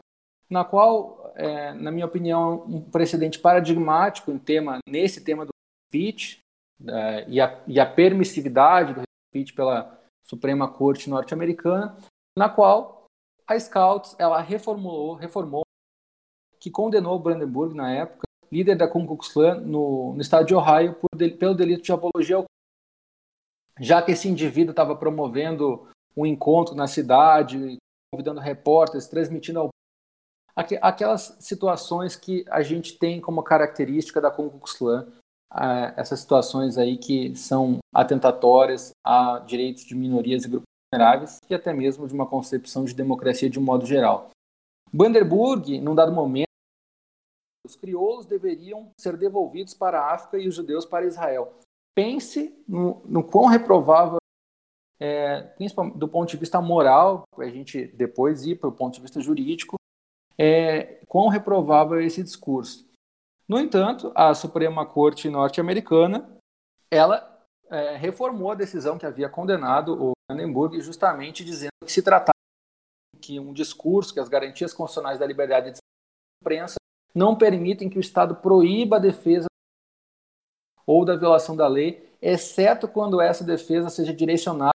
na qual, é, na minha opinião, um precedente paradigmático em tema, nesse tema do speech é, e, a, e a permissividade do speech pela Suprema Corte norte-americana, na qual a Scouts ela reformulou, reformou, que condenou Brandenburg na época, líder da Ku Klux Klan no, no estado de Ohio, pelo delito de apologia, já que esse indivíduo estava promovendo um encontro na cidade, convidando repórteres, transmitindo ao aquelas situações que a gente tem como característica da Ku Klux Klan, essas situações aí que são atentatórias a direitos de minorias e grupos vulneráveis e até mesmo de uma concepção de democracia de um modo geral. Vanderburg, num dado momento, os crioulos deveriam ser devolvidos para a África e os judeus para Israel. Pense no, no quão reprovável é, do ponto de vista moral, a gente depois ir para o ponto de vista jurídico, é, quão reprovável é esse discurso. No entanto, a Suprema Corte norte-americana, ela é, reformou a decisão que havia condenado o Brandenburg, justamente dizendo que se tratava que um discurso, que as garantias constitucionais da liberdade de imprensa não permitem que o Estado proíba a defesa ou da violação da lei, exceto quando essa defesa seja direcionada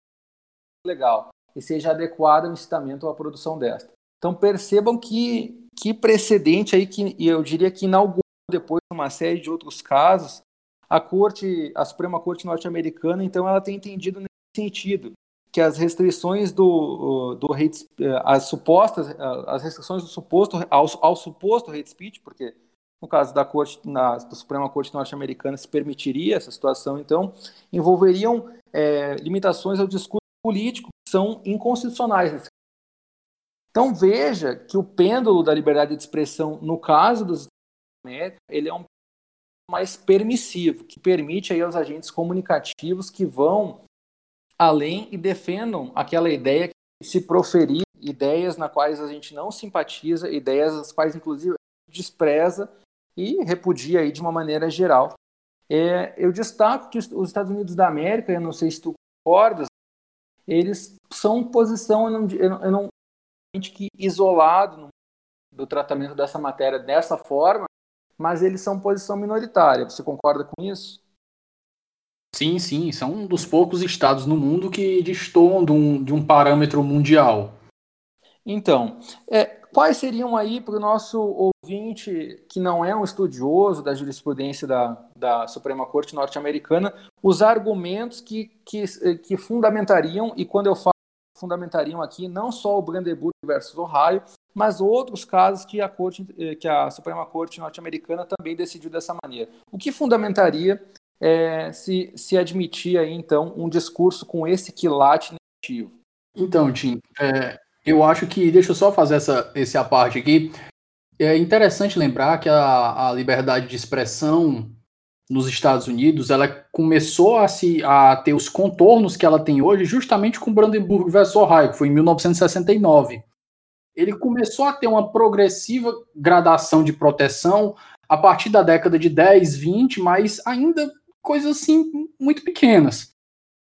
legal e seja adequada ao incitamento ou à produção desta. Então percebam que, que precedente aí que eu diria que inaugurou depois uma série de outros casos a corte, a Suprema Corte norte-americana, então ela tem entendido nesse sentido que as restrições do, do hate, as supostas, as restrições do suposto ao, ao suposto hate speech, porque no caso da corte, na, da Suprema Corte norte-americana se permitiria essa situação, então envolveriam é, limitações ao discurso político que são inconstitucionais. Então veja que o pêndulo da liberdade de expressão, no caso dos Unidos, ele é um mais permissivo, que permite aí aos agentes comunicativos que vão além e defendam aquela ideia que se proferir ideias na quais a gente não simpatiza, ideias as quais inclusive despreza e repudia aí de uma maneira geral. É, eu destaco que os Estados Unidos da América, eu não sei se tu concordas, eles são posição, eu não, eu não que isolado do tratamento dessa matéria dessa forma, mas eles são posição minoritária. Você concorda com isso? Sim, sim, são um dos poucos estados no mundo que destoam de um, de um parâmetro mundial. Então, é, quais seriam aí para o nosso ouvinte que não é um estudioso da jurisprudência da, da Suprema Corte norte-americana os argumentos que, que, que fundamentariam, e quando eu falo fundamentariam aqui, não só o Brandenburg versus Ohio, mas outros casos que a, corte, que a Suprema Corte norte-americana também decidiu dessa maneira. O que fundamentaria é, se, se admitir aí, então, um discurso com esse quilate negativo? Então, Tim, é, eu acho que, deixa eu só fazer essa, esse a parte aqui, é interessante lembrar que a, a liberdade de expressão nos Estados Unidos, ela começou a, se, a ter os contornos que ela tem hoje justamente com Brandenburg versus Ohio, que foi em 1969. Ele começou a ter uma progressiva gradação de proteção a partir da década de 10, 20, mas ainda coisas assim muito pequenas.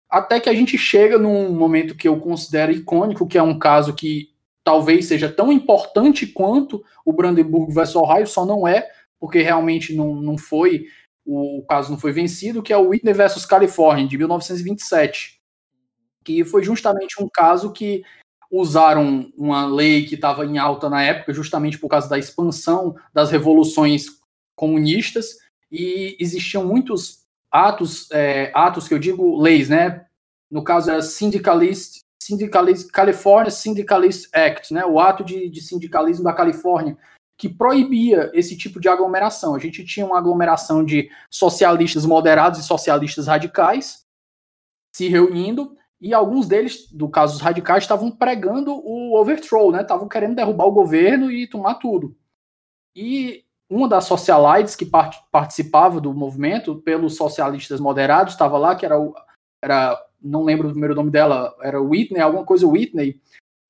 Até que a gente chega num momento que eu considero icônico, que é um caso que talvez seja tão importante quanto o Brandenburg versus Ohio, só não é, porque realmente não, não foi o, caso não foi vencido, que é o Whitney versus California, de 1927, que foi justamente um caso que usaram uma lei que estava em alta na época, justamente por causa da expansão das revoluções comunistas, e existiam muitos atos, é, atos que eu digo leis, né? No caso era Syndicalist, Syndicalist California Syndicalist Act, né? O ato de, de sindicalismo da Califórnia, que proibia esse tipo de aglomeração. A gente tinha uma aglomeração de socialistas moderados e socialistas radicais se reunindo, e alguns deles, do caso dos radicais, estavam pregando o overthrow, né? Estavam querendo derrubar o governo e tomar tudo. E uma das socialites que part participava do movimento, pelos socialistas moderados, estava lá, que era, o, era, não lembro o primeiro nome dela, era Whitney, alguma coisa Whitney.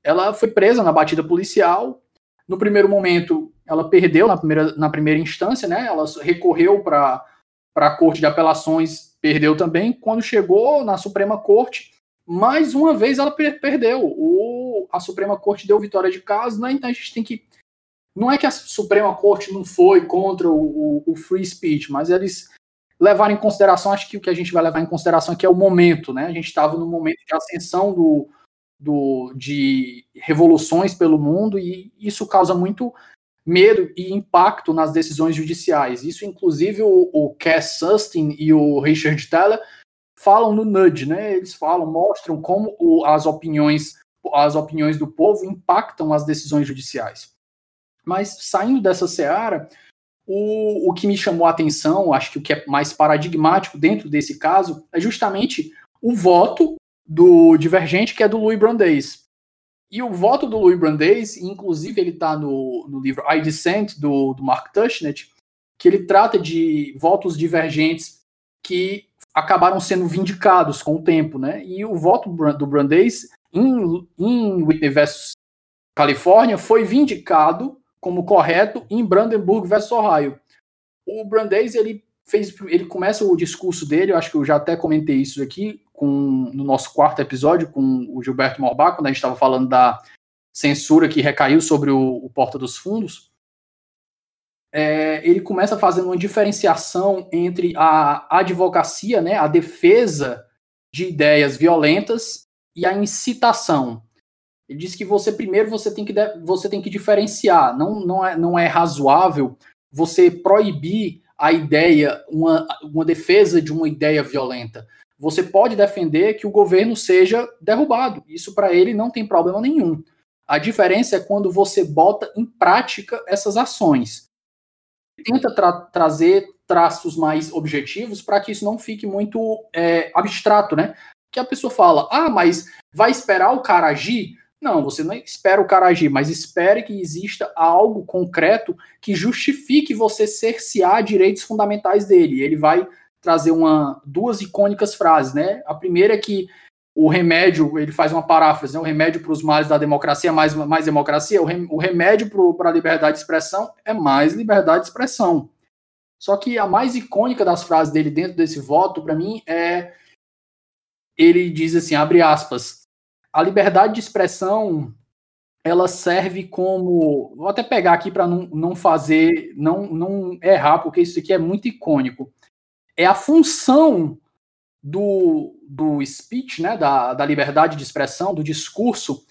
Ela foi presa na batida policial. No primeiro momento, ela perdeu na primeira, na primeira instância, né? Ela recorreu para a Corte de Apelações, perdeu também. Quando chegou na Suprema Corte, mais uma vez ela perdeu. O, a Suprema Corte deu vitória de caso, né? então a gente tem que. Não é que a Suprema Corte não foi contra o, o, o free speech, mas eles levaram em consideração, acho que o que a gente vai levar em consideração aqui é o momento, né? A gente estava no momento de ascensão do, do, de revoluções pelo mundo e isso causa muito medo e impacto nas decisões judiciais. Isso, inclusive, o, o Cass Sustin e o Richard Teller falam no Nudge, né? Eles falam, mostram como o, as opiniões as opiniões do povo impactam as decisões judiciais. Mas saindo dessa seara, o, o que me chamou a atenção, acho que o que é mais paradigmático dentro desse caso, é justamente o voto do divergente, que é do Louis Brandeis. E o voto do Louis Brandeis, inclusive ele está no, no livro I Dissent, do, do Mark Tushnet, que ele trata de votos divergentes que acabaram sendo vindicados com o tempo, né? E o voto do Brandeis em, em Whitney versus Califórnia foi vindicado como correto em Brandenburg versus Ohio. O Brandeis ele fez, ele começa o discurso dele, eu acho que eu já até comentei isso aqui com no nosso quarto episódio com o Gilberto Morbach, quando a gente estava falando da censura que recaiu sobre o, o Porta dos Fundos. É, ele começa fazendo uma diferenciação entre a advocacia, né, a defesa de ideias violentas e a incitação. Ele diz que você primeiro você tem que, você tem que diferenciar. Não, não, é, não é razoável você proibir a ideia, uma, uma defesa de uma ideia violenta. Você pode defender que o governo seja derrubado. Isso para ele não tem problema nenhum. A diferença é quando você bota em prática essas ações. Tenta tra trazer traços mais objetivos para que isso não fique muito é, abstrato, né? Que a pessoa fala, ah, mas vai esperar o cara agir? Não, você não espera o cara agir, mas espere que exista algo concreto que justifique você cercear direitos fundamentais dele. Ele vai trazer uma, duas icônicas frases, né? A primeira é que o remédio, ele faz uma paráfrase, né? o remédio para os males da democracia é mais, mais democracia, o, rem, o remédio para a liberdade de expressão é mais liberdade de expressão. Só que a mais icônica das frases dele dentro desse voto, para mim, é ele diz assim, abre aspas, a liberdade de expressão ela serve como. Vou até pegar aqui para não, não fazer, não, não errar, porque isso aqui é muito icônico. É a função do, do speech, né, da, da liberdade de expressão, do discurso,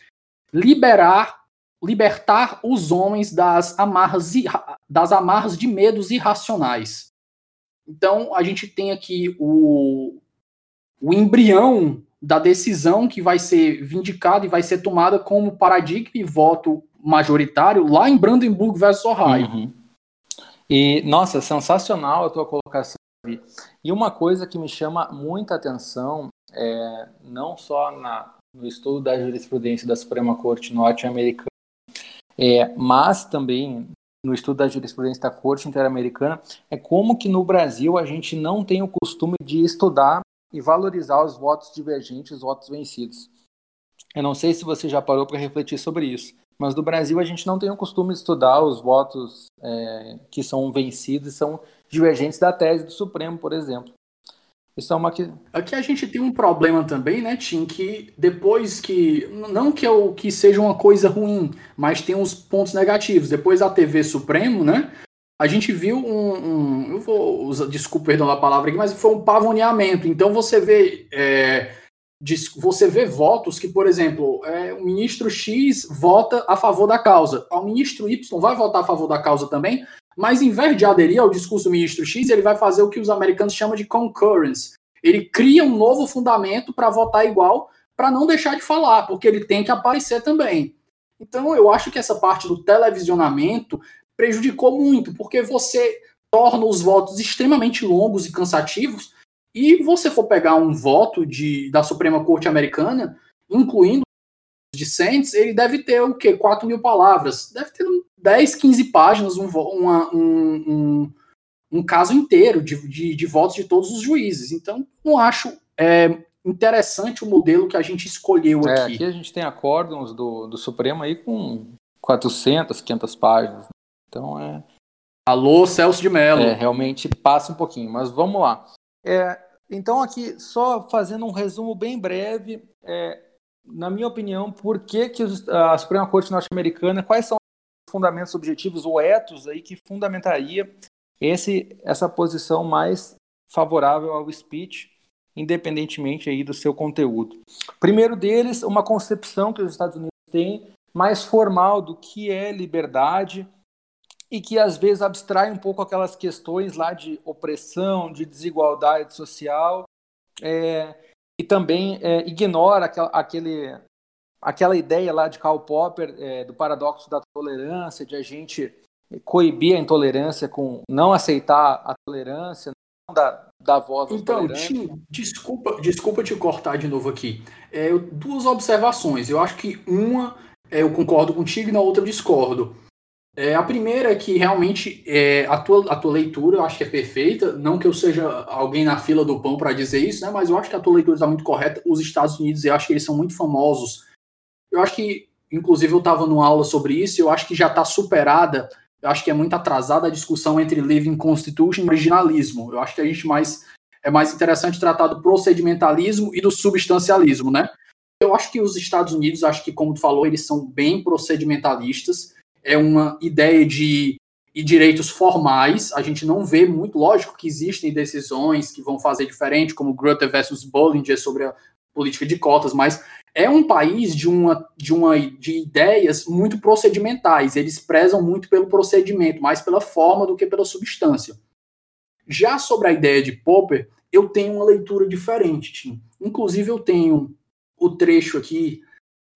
liberar, libertar os homens das amarras, das amarras de medos irracionais. Então, a gente tem aqui o, o embrião da decisão que vai ser vindicada e vai ser tomada como paradigma e voto majoritário lá em Brandenburg versus Ohio. Uhum. E, nossa, sensacional a tua colocação, E uma coisa que me chama muita atenção, é, não só na, no estudo da jurisprudência da Suprema Corte norte-americana, é, mas também no estudo da jurisprudência da Corte Interamericana, é como que no Brasil a gente não tem o costume de estudar e valorizar os votos divergentes, os votos vencidos. Eu não sei se você já parou para refletir sobre isso, mas no Brasil a gente não tem o costume de estudar os votos é, que são vencidos e são divergentes da tese do Supremo, por exemplo. Isso é uma que... Aqui a gente tem um problema também, né, Tim, que depois que. Não que, eu, que seja uma coisa ruim, mas tem uns pontos negativos. Depois da TV Supremo, né? A gente viu um, um, eu vou usar, desculpa, perdão a palavra aqui, mas foi um pavoneamento. Então você vê, é, você vê votos que, por exemplo, é, o ministro X vota a favor da causa, o ministro Y vai votar a favor da causa também, mas em vez de aderir ao discurso do ministro X, ele vai fazer o que os americanos chamam de concurrence. Ele cria um novo fundamento para votar igual, para não deixar de falar, porque ele tem que aparecer também. Então, eu acho que essa parte do televisionamento prejudicou muito, porque você torna os votos extremamente longos e cansativos. E você for pegar um voto de, da Suprema Corte Americana, incluindo os discentes, ele deve ter o quê? 4 mil palavras. Deve ter 10, 15 páginas, um, uma, um, um, um, caso inteiro de, de, de, votos de todos os juízes. Então, não acho é, interessante o modelo que a gente escolheu é, aqui. Aqui a gente tem acórdons do, do Supremo aí com 400, 500 páginas. Então é. Alô, Celso de Mello. É, realmente passa um pouquinho, mas vamos lá. É, então, aqui, só fazendo um resumo bem breve, é, na minha opinião, por que, que a Suprema Corte norte-americana, quais são os fundamentos objetivos, ou etos aí que fundamentaria esse, essa posição mais favorável ao speech, independentemente aí do seu conteúdo. Primeiro deles, uma concepção que os Estados Unidos têm mais formal do que é liberdade e que às vezes abstrai um pouco aquelas questões lá de opressão, de desigualdade social, é, e também é, ignora aquela, aquele, aquela ideia lá de Karl Popper é, do paradoxo da tolerância, de a gente coibir a intolerância com não aceitar a tolerância, não dar, dar voz Então, Tim, desculpa, desculpa te cortar de novo aqui. É, duas observações. Eu acho que uma é, eu concordo contigo e na outra eu discordo. É, a primeira é que realmente é, a, tua, a tua leitura eu acho que é perfeita. Não que eu seja alguém na fila do pão para dizer isso, né? Mas eu acho que a tua leitura está muito correta. Os Estados Unidos, eu acho que eles são muito famosos. Eu acho que, inclusive, eu estava numa aula sobre isso. Eu acho que já está superada. Eu acho que é muito atrasada a discussão entre living constitution e originalismo. Eu acho que a gente mais é mais interessante tratar do procedimentalismo e do substancialismo, né? Eu acho que os Estados Unidos, acho que como tu falou, eles são bem procedimentalistas é uma ideia de e direitos formais. A gente não vê muito, lógico que existem decisões que vão fazer diferente, como Grutter versus Bollinger sobre a política de cotas, mas é um país de uma de uma de ideias muito procedimentais. Eles prezam muito pelo procedimento, mais pela forma do que pela substância. Já sobre a ideia de Popper, eu tenho uma leitura diferente, Tim. Inclusive eu tenho o trecho aqui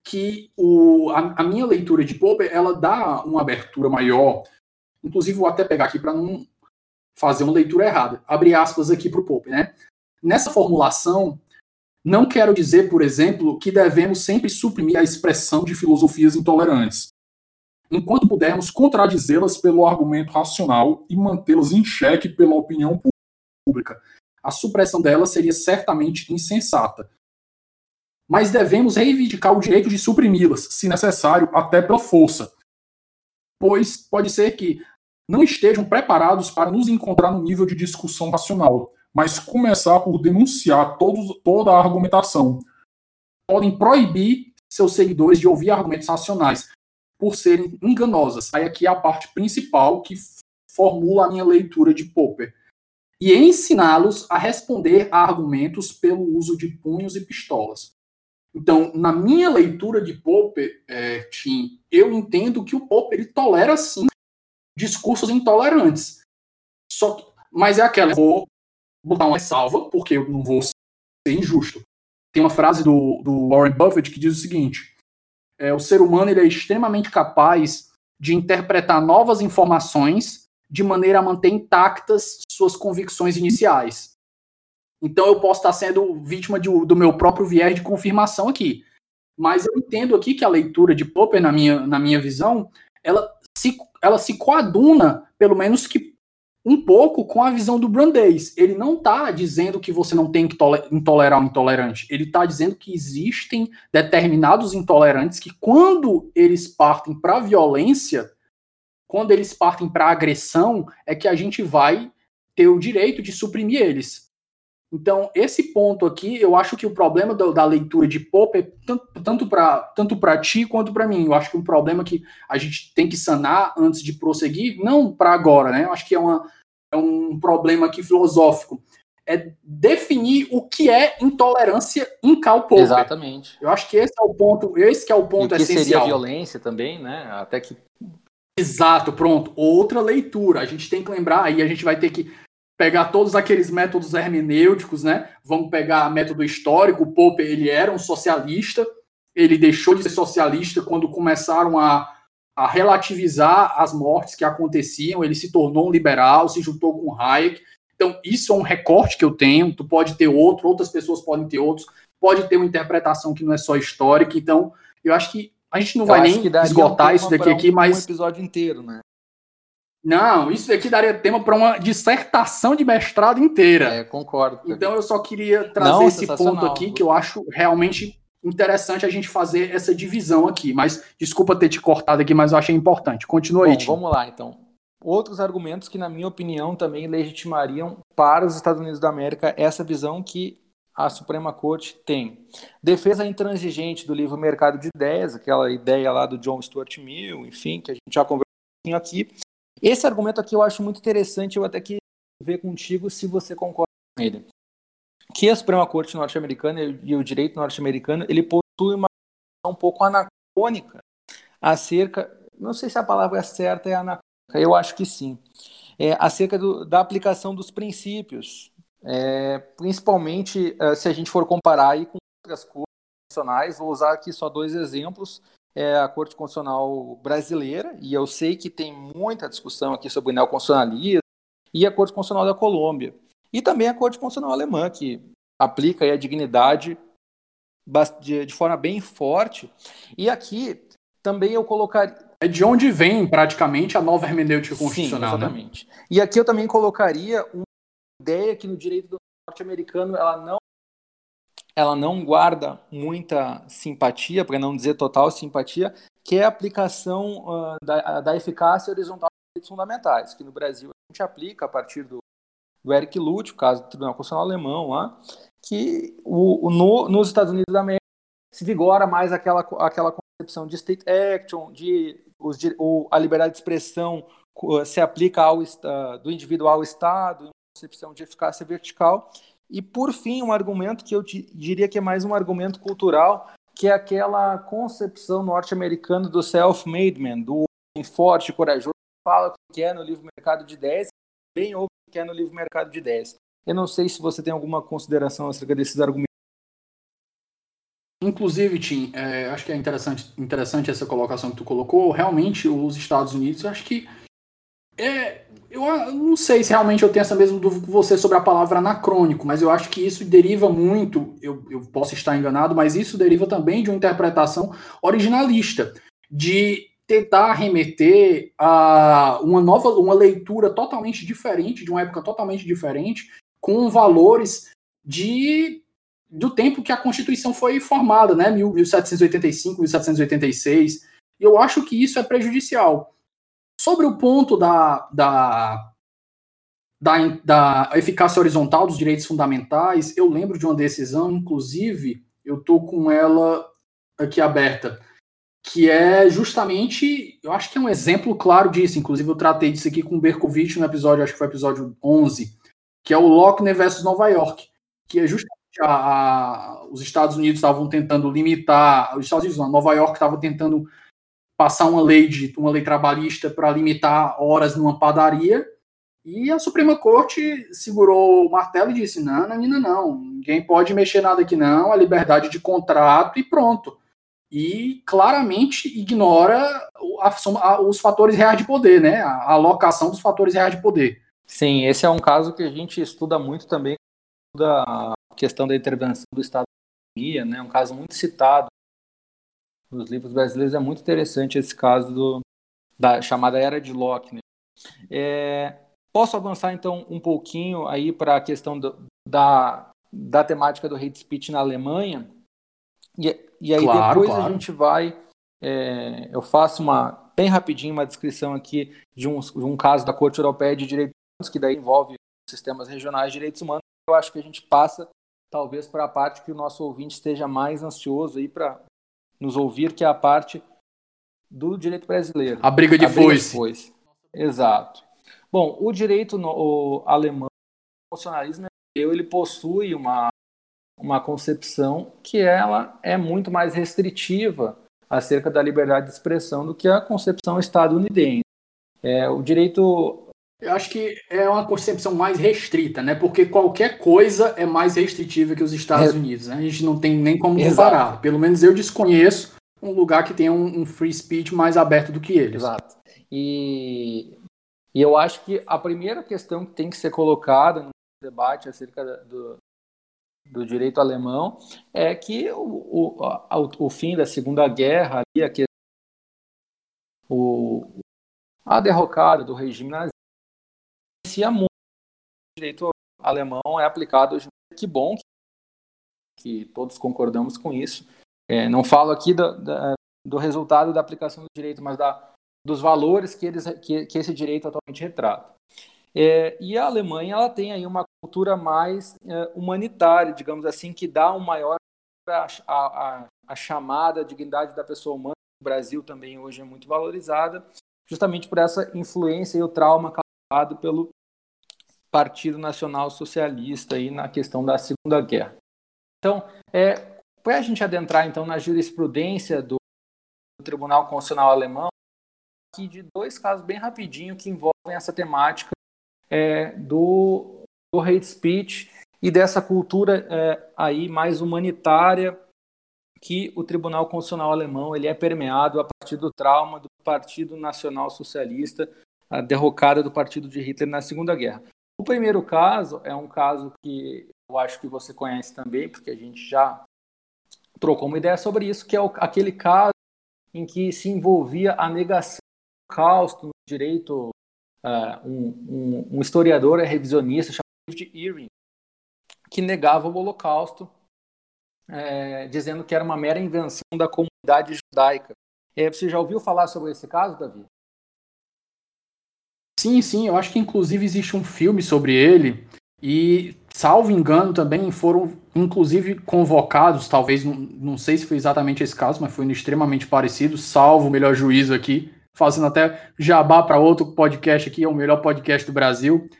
que o, a, a, minha leitura de Popper ela dá uma abertura maior. Inclusive, vou até pegar aqui para não fazer uma leitura errada. Abre aspas aqui para o Popper. Né? Nessa formulação, não quero dizer, por exemplo, que devemos sempre suprimir a expressão de filosofias intolerantes, enquanto pudermos contradizê-las pelo argumento racional e mantê-las em xeque pela opinião pública. A supressão delas seria certamente insensata, mas devemos reivindicar o direito de suprimi-las, se necessário, até pela força. Pois pode ser que não estejam preparados para nos encontrar no nível de discussão racional, mas começar por denunciar toda a argumentação. Podem proibir seus seguidores de ouvir argumentos racionais, por serem enganosas. Aí aqui é a parte principal que formula a minha leitura de Popper. E ensiná-los a responder a argumentos pelo uso de punhos e pistolas. Então, na minha leitura de Popper, é, Tim, eu entendo que o Popper ele tolera sim discursos intolerantes. Só que, mas é aquela, eu vou botar uma salva, porque eu não vou ser injusto. Tem uma frase do, do Warren Buffett que diz o seguinte: é, o ser humano ele é extremamente capaz de interpretar novas informações de maneira a manter intactas suas convicções iniciais. Então eu posso estar sendo vítima de, do meu próprio viés de confirmação aqui. Mas eu entendo aqui que a leitura de Popper, na minha, na minha visão, ela se, ela se coaduna, pelo menos que um pouco, com a visão do Brandeis. Ele não está dizendo que você não tem que intolerar o intolerante. Ele está dizendo que existem determinados intolerantes que, quando eles partem para a violência, quando eles partem para a agressão, é que a gente vai ter o direito de suprimir eles. Então, esse ponto aqui, eu acho que o problema da, da leitura de Popper, tanto, tanto para tanto ti quanto para mim, eu acho que um problema que a gente tem que sanar antes de prosseguir, não para agora, né? Eu acho que é, uma, é um problema aqui filosófico. É definir o que é intolerância em Karl Popper. Exatamente. Eu acho que esse é o ponto, esse que é o ponto e que essencial. seria violência também, né? Até que Exato, pronto. Outra leitura. A gente tem que lembrar, aí a gente vai ter que pegar todos aqueles métodos hermenêuticos, né? Vamos pegar método histórico. O Popper ele era um socialista. Ele deixou de ser socialista quando começaram a, a relativizar as mortes que aconteciam. Ele se tornou um liberal, se juntou com Hayek. Então isso é um recorte que eu tenho. Tu pode ter outro, outras pessoas podem ter outros. Pode ter uma interpretação que não é só histórica. Então eu acho que a gente não eu vai nem esgotar um isso daqui um, aqui, mas um episódio inteiro, né? Não, isso aqui daria tema para uma dissertação de mestrado inteira. É, concordo. Então eu só queria trazer Não, esse ponto aqui que eu acho realmente interessante a gente fazer essa divisão aqui. Mas desculpa ter te cortado aqui, mas eu achei importante. Continua Bom, aí. Vamos lá, então. outros argumentos que, na minha opinião, também legitimariam para os Estados Unidos da América essa visão que a Suprema Corte tem. Defesa intransigente do livre mercado de ideias, aquela ideia lá do John Stuart Mill, enfim, que a gente já conversou um pouquinho aqui. Esse argumento aqui eu acho muito interessante, eu até queria ver contigo se você concorda com ele. Que a Suprema Corte norte-americana e o direito norte-americano, ele possui uma um pouco anacrônica acerca, não sei se a palavra certa é anacrônica, eu acho que sim, é, acerca do, da aplicação dos princípios, é, principalmente é, se a gente for comparar aí com outras cortes constitucionais, vou usar aqui só dois exemplos, é a Corte Constitucional Brasileira, e eu sei que tem muita discussão aqui sobre o neoconstitucionalismo, e a Corte Constitucional da Colômbia. E também a Corte Constitucional Alemã, que aplica a dignidade de, forma bem forte. E aqui também eu colocaria. É de onde vem praticamente a nova hermenêutica constitucional. Sim, né? exatamente. Né? E aqui eu também colocaria uma ideia que no direito norte-americano ela não ela não guarda muita simpatia, para não dizer total simpatia, que é a aplicação uh, da, da eficácia horizontal dos direitos fundamentais, que no Brasil a gente aplica a partir do, do Eric Lute, o caso do Tribunal Constitucional Alemão lá, que o, o no, nos Estados Unidos da América se vigora mais aquela, aquela concepção de state action, de, os, de o, a liberdade de expressão se aplica ao, do indivíduo ao Estado, concepção de eficácia vertical. E, por fim, um argumento que eu diria que é mais um argumento cultural, que é aquela concepção norte-americana do self-made man, do homem forte, corajoso, fala o que é no livro Mercado de 10, bem ouve o que é no livro Mercado de 10. Eu não sei se você tem alguma consideração acerca desses argumentos. Inclusive, Tim, é, acho que é interessante, interessante essa colocação que tu colocou. Realmente, os Estados Unidos, acho que. É, eu não sei se realmente eu tenho essa mesma dúvida com você sobre a palavra anacrônico, mas eu acho que isso deriva muito, eu, eu posso estar enganado, mas isso deriva também de uma interpretação originalista, de tentar remeter a uma nova, uma leitura totalmente diferente, de uma época totalmente diferente, com valores de do tempo que a Constituição foi formada, né, 1785, 1786. E eu acho que isso é prejudicial. Sobre o ponto da, da, da, da eficácia horizontal dos direitos fundamentais, eu lembro de uma decisão, inclusive, eu tô com ela aqui aberta, que é justamente, eu acho que é um exemplo claro disso, inclusive eu tratei disso aqui com o no episódio, acho que foi episódio 11, que é o Lochner versus Nova York, que é justamente a, a, os Estados Unidos estavam tentando limitar, os Estados Unidos, não, Nova York estava tentando passar uma lei de uma lei trabalhista para limitar horas numa padaria, e a Suprema Corte segurou o martelo e disse: não, não, não, não, ninguém pode mexer nada aqui, não, a liberdade de contrato e pronto. E claramente ignora os fatores reais de poder, né? A alocação dos fatores reais de poder. Sim, esse é um caso que a gente estuda muito também, estuda a questão da intervenção do Estado da economia, né? Um caso muito citado nos livros brasileiros, é muito interessante esse caso do, da chamada Era de Locke. Né? É, posso avançar então um pouquinho aí para a questão do, da, da temática do hate speech na Alemanha? E, e aí claro, depois claro. a gente vai, é, eu faço uma bem rapidinho uma descrição aqui de um, de um caso da Corte Europeia de Direitos que daí envolve sistemas regionais de direitos humanos, eu acho que a gente passa talvez para a parte que o nosso ouvinte esteja mais ansioso aí para nos ouvir, que é a parte do direito brasileiro. A briga de, a foice. briga de foice. Exato. Bom, o direito no, o alemão, o funcionalismo ele possui uma, uma concepção que ela é muito mais restritiva acerca da liberdade de expressão do que a concepção estadunidense. É, o direito eu acho que é uma concepção mais restrita, né? Porque qualquer coisa é mais restritiva que os Estados é. Unidos. Né? A gente não tem nem como comparar. Exato. Pelo menos eu desconheço um lugar que tenha um, um, free speech mais aberto do que eles. Exato. E, e eu acho que a primeira questão que tem que ser colocada no debate acerca do, do direito alemão é que o, o, a, o fim da Segunda Guerra, ali, a, o, a derrocada do regime nazista, muito. O direito alemão é aplicado hoje. Que bom que todos concordamos com isso. É, não falo aqui do, da, do resultado da aplicação do direito, mas da dos valores que, eles, que, que esse direito atualmente retrata. É, e a Alemanha ela tem aí uma cultura mais é, humanitária, digamos assim, que dá um maior a, a, a, chamada dignidade da pessoa humana. O Brasil também hoje é muito valorizada, justamente por essa influência e o trauma causado pelo Partido Nacional Socialista aí na questão da Segunda Guerra. Então, é, para a gente adentrar então na jurisprudência do Tribunal Constitucional Alemão, aqui de dois casos bem rapidinho que envolvem essa temática é, do, do hate speech e dessa cultura é, aí mais humanitária que o Tribunal Constitucional Alemão ele é permeado a partir do trauma do Partido Nacional Socialista, a derrocada do partido de Hitler na Segunda Guerra. O primeiro caso é um caso que eu acho que você conhece também, porque a gente já trocou uma ideia sobre isso, que é o, aquele caso em que se envolvia a negação do Holocausto no direito uh, um, um, um, historiador revisionista chamado David Irving, que negava o Holocausto, é, dizendo que era uma mera invenção da comunidade judaica. É, você já ouviu falar sobre esse caso, Davi? Sim, sim, eu acho que inclusive existe um filme sobre ele e, salvo engano, também foram inclusive convocados, talvez, não, não sei se foi exatamente esse caso, mas foi extremamente parecido, salvo o melhor juízo aqui, fazendo até jabá para outro podcast aqui, é o melhor podcast do Brasil.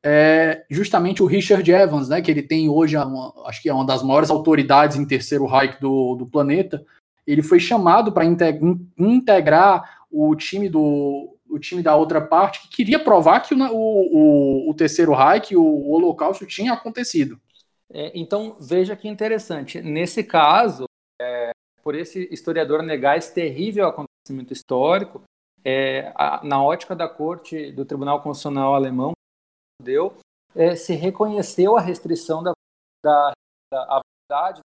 É justamente o Richard Evans, né, que ele tem hoje, uma, acho que é uma das maiores autoridades em terceiro Reich do, do planeta. Ele foi chamado para integrar o time do o time da outra parte que queria provar que o, o, o terceiro Reich, o, o Holocausto tinha acontecido. É, então veja que interessante. Nesse caso, é, por esse historiador negar esse terrível acontecimento histórico, é, a, na ótica da corte do Tribunal Constitucional alemão, deu, é, se reconheceu a restrição da, da, da verdade,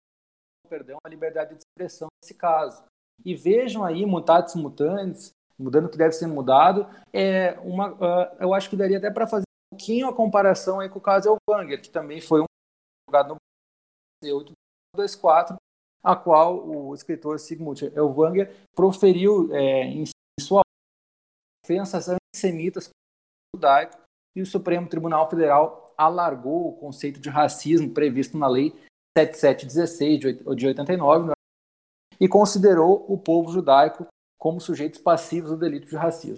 perdão, a liberdade de expressão nesse caso. E vejam aí, mutatis mutandis, mudando o que deve ser mudado, é uma, uh, eu acho que daria até para fazer um pouquinho a comparação aí com o caso Elvanger, que também foi um jogado no 824, a qual o escritor Sigmund Elvanger proferiu é, em sua ofensas antissemitas judaico e o Supremo Tribunal Federal alargou o conceito de racismo previsto na Lei 7716 de 89 né, e considerou o povo judaico como sujeitos passivos do delito de racismo.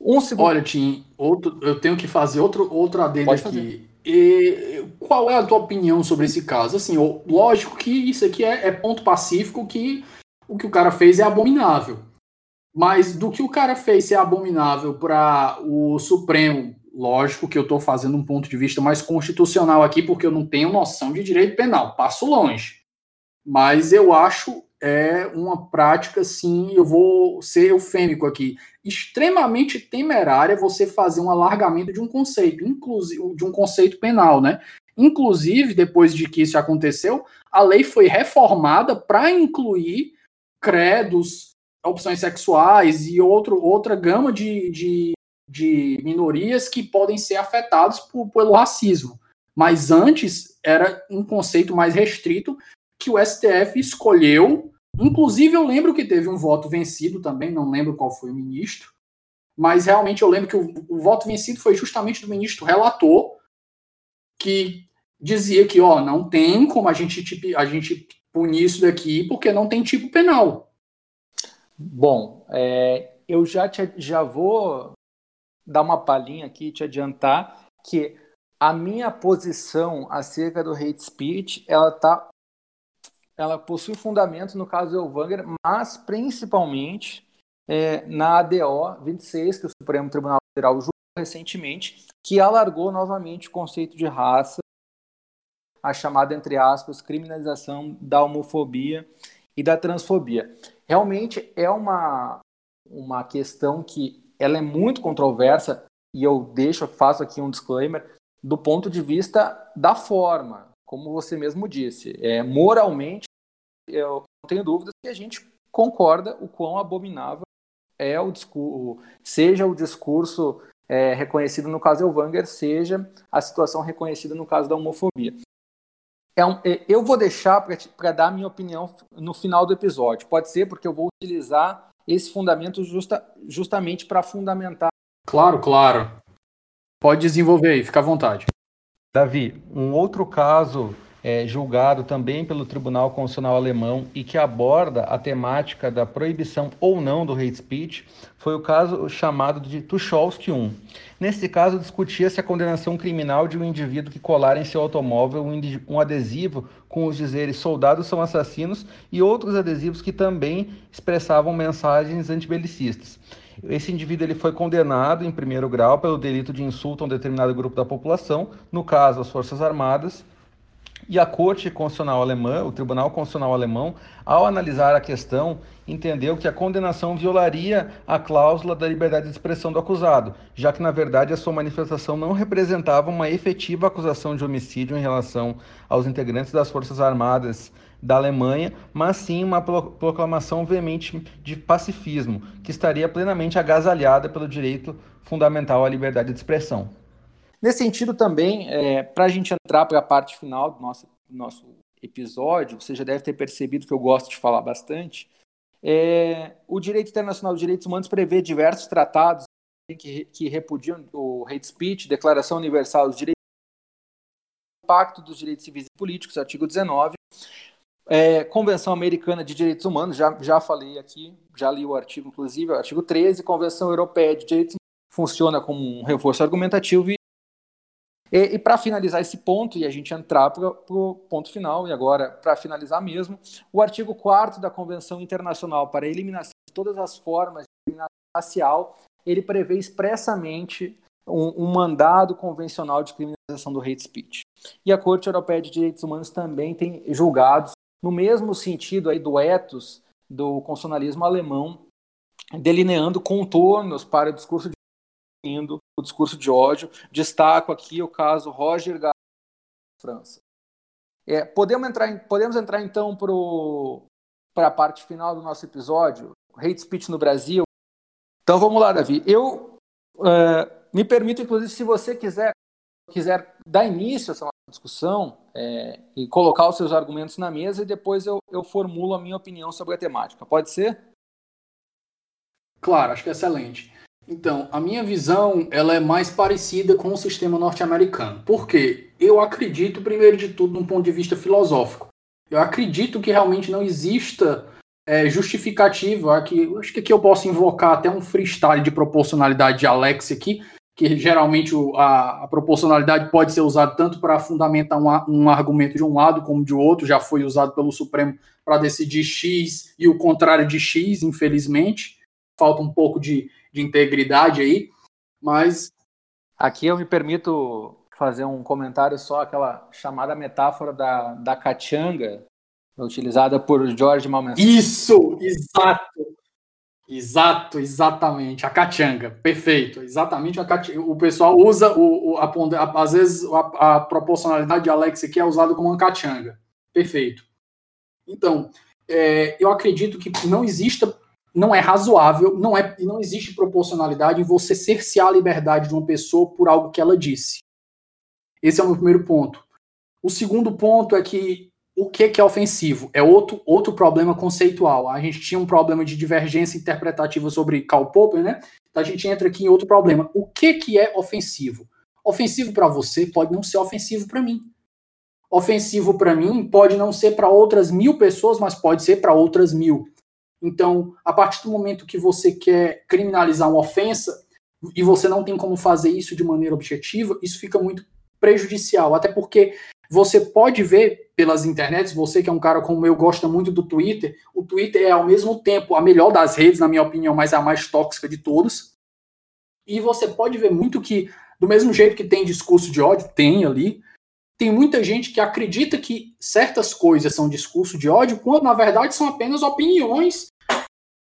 Um segundo... Olha, Tim, outro, eu tenho que fazer outro, outro adendo aqui. E, qual é a tua opinião sobre esse caso? Assim, lógico que isso aqui é, é ponto pacífico que o que o cara fez é abominável. Mas do que o cara fez ser abominável para o Supremo, lógico que eu estou fazendo um ponto de vista mais constitucional aqui, porque eu não tenho noção de direito penal, passo longe. Mas eu acho é uma prática, sim, eu vou ser eufêmico aqui, extremamente temerária você fazer um alargamento de um conceito, inclusive de um conceito penal, né? Inclusive, depois de que isso aconteceu, a lei foi reformada para incluir credos, opções sexuais e outro, outra gama de, de, de minorias que podem ser afetadas por, pelo racismo. Mas antes era um conceito mais restrito que o STF escolheu. Inclusive, eu lembro que teve um voto vencido também, não lembro qual foi o ministro, mas realmente eu lembro que o, o voto vencido foi justamente do ministro relator, que dizia que ó, não tem como a gente, a gente punir isso daqui, porque não tem tipo penal. Bom, é, eu já, te, já vou dar uma palhinha aqui te adiantar que a minha posição acerca do hate speech, ela está ela possui fundamento no caso Elvanger, mas principalmente é, na ADO 26, que o Supremo Tribunal Federal julgou recentemente, que alargou novamente o conceito de raça, a chamada, entre aspas, criminalização da homofobia e da transfobia. Realmente é uma, uma questão que ela é muito controversa, e eu deixo, faço aqui um disclaimer, do ponto de vista da forma, como você mesmo disse. É, moralmente, eu não tenho dúvidas que a gente concorda o quão abominável é o discurso, seja o discurso é, reconhecido no caso Elvanger, seja a situação reconhecida no caso da homofobia. é um, é, eu vou deixar para dar a minha opinião no final do episódio. Pode ser porque eu vou utilizar esse fundamento justa, justamente para fundamentar. Claro, claro. Pode desenvolver aí, fica à vontade. Davi, um outro caso é, julgado também pelo Tribunal Constitucional Alemão e que aborda a temática da proibição ou não do hate speech foi o caso chamado de Tucholsky 1. Nesse caso, discutia-se a condenação criminal de um indivíduo que colar em seu automóvel um adesivo com os dizeres soldados são assassinos e outros adesivos que também expressavam mensagens antibelicistas. Esse indivíduo ele foi condenado em primeiro grau pelo delito de insulto a um determinado grupo da população, no caso as Forças Armadas, e a Corte Constitucional Alemã, o Tribunal Constitucional Alemão, ao analisar a questão, entendeu que a condenação violaria a cláusula da liberdade de expressão do acusado, já que, na verdade, a sua manifestação não representava uma efetiva acusação de homicídio em relação aos integrantes das Forças Armadas da Alemanha, mas sim uma proclamação veemente de pacifismo, que estaria plenamente agasalhada pelo direito fundamental à liberdade de expressão. Nesse sentido, também, é, para a gente entrar para a parte final do nosso, do nosso episódio, você já deve ter percebido que eu gosto de falar bastante. É, o direito internacional dos direitos humanos prevê diversos tratados que, que repudiam o hate speech, Declaração Universal dos Direitos Pacto dos Direitos Civis e Políticos, artigo 19, é, Convenção Americana de Direitos Humanos, já, já falei aqui, já li o artigo, inclusive, o artigo 13, Convenção Europeia de Direitos Humanos, funciona como um reforço argumentativo e e, e para finalizar esse ponto, e a gente entrar para o ponto final, e agora, para finalizar mesmo, o artigo 4 da Convenção Internacional para a Eliminação de Todas as Formas de Discriminação Racial, ele prevê expressamente um, um, mandado convencional de criminalização do hate speech. E a Corte Europeia de Direitos Humanos também tem julgados no mesmo sentido aí do ethos do constitucionalismo alemão, delineando contornos para o discurso de indo o discurso de ódio. Destaco aqui o caso Roger Garcia, França. É, podemos, entrar em, podemos entrar então para a parte final do nosso episódio, hate speech no Brasil. Então vamos lá, Davi. Eu é, me permito, inclusive, se você quiser, quiser dar início a essa discussão é, e colocar os seus argumentos na mesa e depois eu, eu formulo a minha opinião sobre a temática. Pode ser? Claro, acho que é excelente. Então, a minha visão ela é mais parecida com o sistema norte-americano. Por quê? Eu acredito, primeiro de tudo, num ponto de vista filosófico. Eu acredito que realmente não exista é, justificativa. Aqui, acho que aqui eu posso invocar até um freestyle de proporcionalidade de Alex aqui, que geralmente a, a proporcionalidade pode ser usada tanto para fundamentar um, um argumento de um lado como de outro, já foi usado pelo Supremo para decidir X e o contrário de X, infelizmente. Falta um pouco de, de integridade aí, mas. Aqui eu me permito fazer um comentário só, aquela chamada metáfora da, da cachanga, utilizada por George Malmenson. Isso, exato. Exato, exatamente. A cachanga, perfeito. Exatamente a cachanga. O pessoal usa, o, o a, a, às vezes, a, a, proporcionalidade de Alex aqui é usada como uma cachanga. Perfeito. Então, é, eu acredito que não exista não é razoável, não é não existe proporcionalidade em você cercear a liberdade de uma pessoa por algo que ela disse. Esse é o meu primeiro ponto. O segundo ponto é que o que, é ofensivo? É outro, outro problema conceitual. A gente tinha um problema de divergência interpretativa sobre Karl Popper, né? Então a gente entra aqui em outro problema. O que, que é ofensivo? Ofensivo para você pode não ser ofensivo para mim. Ofensivo para mim pode não ser para outras mil pessoas, mas pode ser para outras mil. Então, a partir do momento que você quer criminalizar uma ofensa e você não tem como fazer isso de maneira objetiva, isso fica muito prejudicial. Até porque você pode ver pelas internets, você que é um cara como eu gosta muito do Twitter, o Twitter é ao mesmo tempo a melhor das redes, na minha opinião, mas é a mais tóxica de todas. E você pode ver muito que, do mesmo jeito que tem discurso de ódio, tem ali, tem muita gente que acredita que certas coisas são discurso de ódio, quando na verdade são apenas opiniões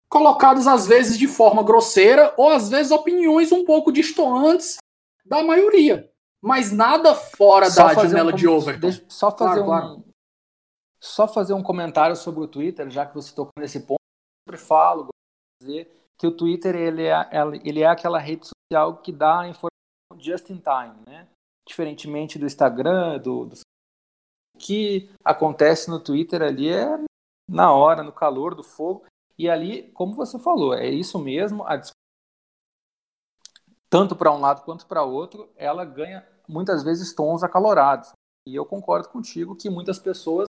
colocadas às vezes de forma grosseira ou às vezes opiniões um pouco distoantes da maioria. Mas nada fora só da janela um, de Overton. Deixa, só fazer claro, um claro. só fazer um comentário sobre o Twitter, já que você tocou nesse ponto. Eu sempre falo, dizer que o Twitter ele é, ele é aquela rede social que dá a informação just in time, né? Diferentemente do Instagram, do, do que acontece no Twitter ali é na hora, no calor do fogo. E ali, como você falou, é isso mesmo, a tanto para um lado quanto para outro, ela ganha muitas vezes tons acalorados. E eu concordo contigo que muitas pessoas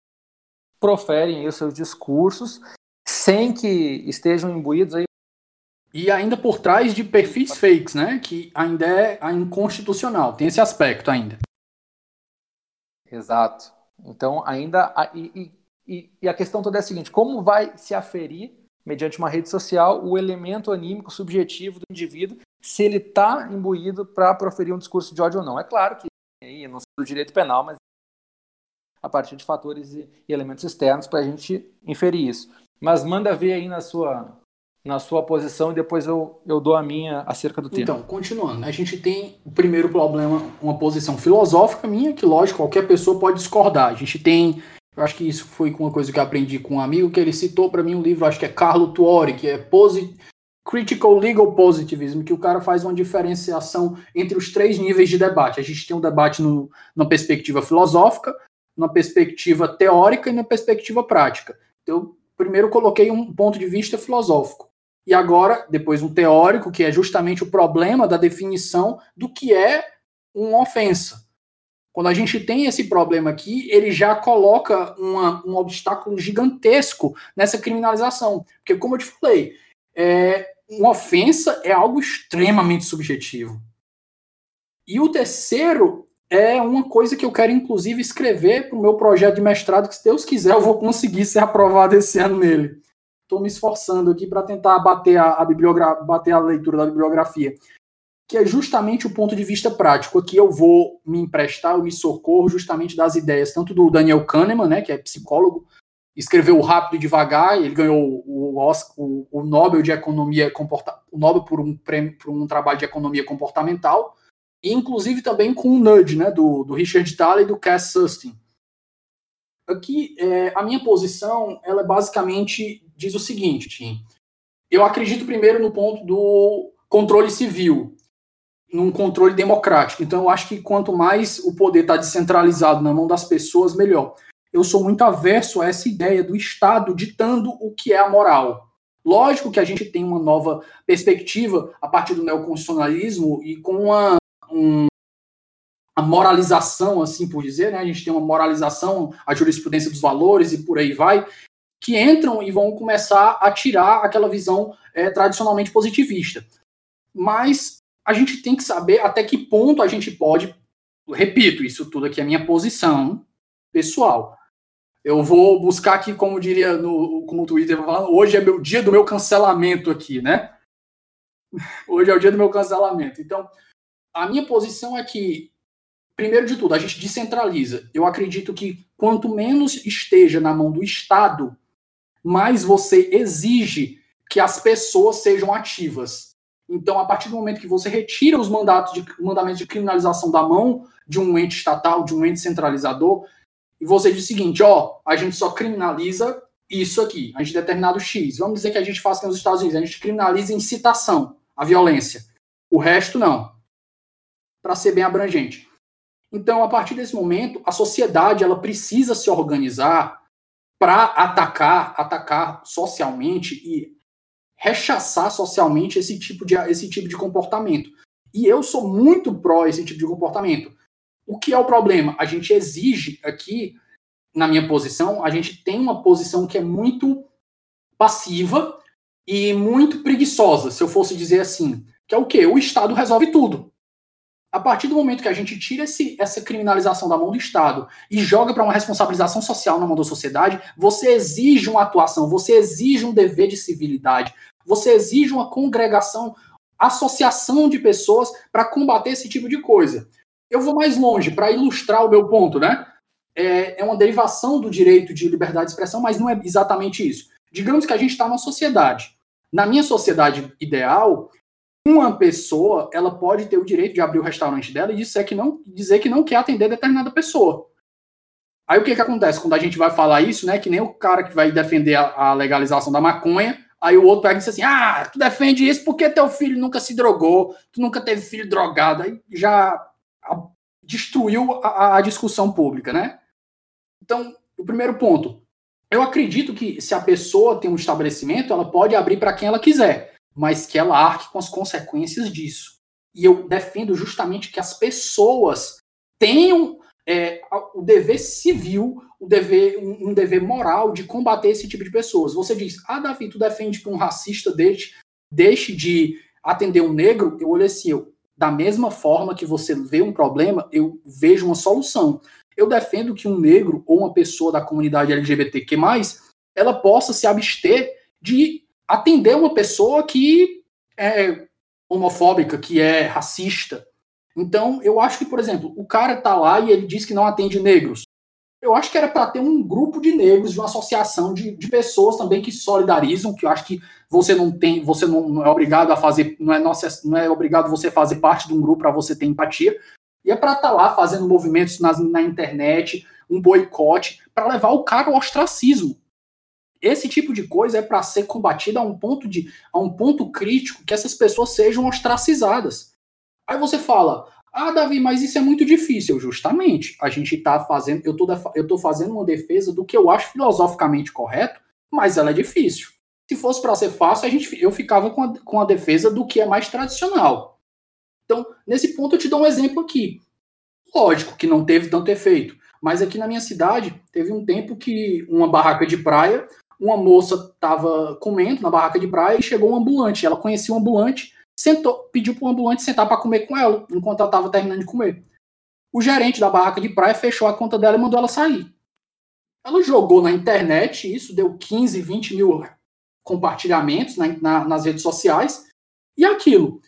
proferem os seus discursos sem que estejam imbuídos aí. E ainda por trás de perfis fakes, né? Que ainda é inconstitucional. Tem esse aspecto ainda. Exato. Então, ainda. E, e, e a questão toda é a seguinte: como vai se aferir, mediante uma rede social, o elemento anímico subjetivo do indivíduo, se ele está imbuído para proferir um discurso de ódio ou não? É claro que aí, não sei do direito penal, mas a partir de fatores e elementos externos para a gente inferir isso. Mas manda ver aí na sua na sua posição e depois eu, eu dou a minha acerca do tema. Então, continuando, a gente tem o primeiro problema, uma posição filosófica minha, que lógico, qualquer pessoa pode discordar. A gente tem, eu acho que isso foi uma coisa que eu aprendi com um amigo, que ele citou para mim um livro, acho que é Carlo Tuori, que é Posit Critical Legal Positivism, que o cara faz uma diferenciação entre os três níveis de debate. A gente tem um debate no, na perspectiva filosófica, na perspectiva teórica e na perspectiva prática. Então, primeiro coloquei um ponto de vista filosófico. E agora, depois um teórico, que é justamente o problema da definição do que é uma ofensa. Quando a gente tem esse problema aqui, ele já coloca uma, um obstáculo gigantesco nessa criminalização. Porque, como eu te falei, é, uma ofensa é algo extremamente subjetivo. E o terceiro é uma coisa que eu quero, inclusive, escrever para o meu projeto de mestrado, que se Deus quiser eu vou conseguir ser aprovado esse ano nele. Estou me esforçando aqui para tentar bater a, a, bater a leitura da bibliografia, que é justamente o ponto de vista prático. Aqui eu vou me emprestar, eu me socorro justamente das ideias, tanto do Daniel Kahneman, né, que é psicólogo, escreveu Rápido e Devagar, ele ganhou o, Oscar, o, o Nobel de Economia, comporta, o Nobel por um, prêmio, por um trabalho de economia comportamental, e inclusive também com o Nudge, né, do, do Richard Thaler e do Cass Sustin. Aqui, é, a minha posição, ela basicamente diz o seguinte, Tim. Eu acredito primeiro no ponto do controle civil, num controle democrático. Então, eu acho que quanto mais o poder está descentralizado na mão das pessoas, melhor. Eu sou muito averso a essa ideia do Estado ditando o que é a moral. Lógico que a gente tem uma nova perspectiva a partir do neoconstitucionalismo e com uma um, a moralização, assim por dizer, né? A gente tem uma moralização, a jurisprudência dos valores e por aí vai, que entram e vão começar a tirar aquela visão é, tradicionalmente positivista. Mas a gente tem que saber até que ponto a gente pode, repito, isso tudo aqui é minha posição pessoal. Eu vou buscar aqui, como diria no como o Twitter falando, hoje é meu dia do meu cancelamento aqui, né? Hoje é o dia do meu cancelamento. Então, a minha posição é que, primeiro de tudo, a gente descentraliza. Eu acredito que quanto menos esteja na mão do Estado, mais você exige que as pessoas sejam ativas. Então, a partir do momento que você retira os mandatos de, mandamentos de criminalização da mão de um ente estatal, de um ente centralizador, e você diz o seguinte: ó, a gente só criminaliza isso aqui, a gente determinado X. Vamos dizer que a gente faça nos Estados Unidos, a gente criminaliza incitação à violência. O resto não para ser bem abrangente. Então, a partir desse momento, a sociedade ela precisa se organizar para atacar, atacar socialmente e rechaçar socialmente esse tipo de esse tipo de comportamento. E eu sou muito pró esse tipo de comportamento. O que é o problema? A gente exige aqui, na minha posição, a gente tem uma posição que é muito passiva e muito preguiçosa, se eu fosse dizer assim. Que é o quê? O Estado resolve tudo. A partir do momento que a gente tira esse, essa criminalização da mão do Estado e joga para uma responsabilização social na mão da sociedade, você exige uma atuação, você exige um dever de civilidade, você exige uma congregação, associação de pessoas para combater esse tipo de coisa. Eu vou mais longe para ilustrar o meu ponto, né? É, é uma derivação do direito de liberdade de expressão, mas não é exatamente isso. Digamos que a gente está numa sociedade. Na minha sociedade ideal, uma pessoa ela pode ter o direito de abrir o restaurante dela e dizer que não, dizer que não quer atender determinada pessoa. Aí o que, que acontece quando a gente vai falar isso, né? Que nem o cara que vai defender a, a legalização da maconha, aí o outro pega e diz assim: ah, tu defende isso porque teu filho nunca se drogou, tu nunca teve filho drogado. Aí já destruiu a, a discussão pública, né? Então, o primeiro ponto, eu acredito que se a pessoa tem um estabelecimento, ela pode abrir para quem ela quiser, mas que ela arque com as consequências disso. E eu defendo justamente que as pessoas tenham é, o dever civil, o dever, um, um, dever moral de combater esse tipo de pessoas. Você diz, ah, Davi, tu defende que um racista deixe, deixe de atender um negro? Eu olhei assim, eu, da mesma forma que você vê um problema, eu vejo uma solução. Eu defendo que um negro ou uma pessoa da comunidade LGBTQ+, ela possa se abster de atender uma pessoa que é homofóbica, que é racista. Então, eu acho que, por exemplo, o cara tá lá e ele diz que não atende negros. Eu acho que era para ter um grupo de negros, de uma associação de, de pessoas também que solidarizam, que eu acho que você não tem, você não, é obrigado a fazer, não é, nossa, não é obrigado você fazer parte de um grupo para você ter empatia. E é para estar tá lá fazendo movimentos nas, na internet, um boicote, para levar o cara ao ostracismo. Esse tipo de coisa é para ser combatida a um ponto de a um ponto crítico que essas pessoas sejam ostracizadas. Aí você fala: "Ah, Davi, mas isso é muito difícil". Justamente, a gente está fazendo, eu tô eu tô fazendo uma defesa do que eu acho filosoficamente correto, mas ela é difícil. Se fosse para ser fácil, a gente eu ficava com a, com a defesa do que é mais tradicional. Então, nesse ponto eu te dou um exemplo aqui. Lógico que não teve tanto efeito, mas aqui na minha cidade teve um tempo que uma barraca de praia uma moça estava comendo na barraca de praia e chegou um ambulante. Ela conhecia um ambulante, sentou, pediu para o ambulante sentar para comer com ela, enquanto ela estava terminando de comer. O gerente da barraca de praia fechou a conta dela e mandou ela sair. Ela jogou na internet, isso deu 15, 20 mil compartilhamentos na, na, nas redes sociais, e aquilo.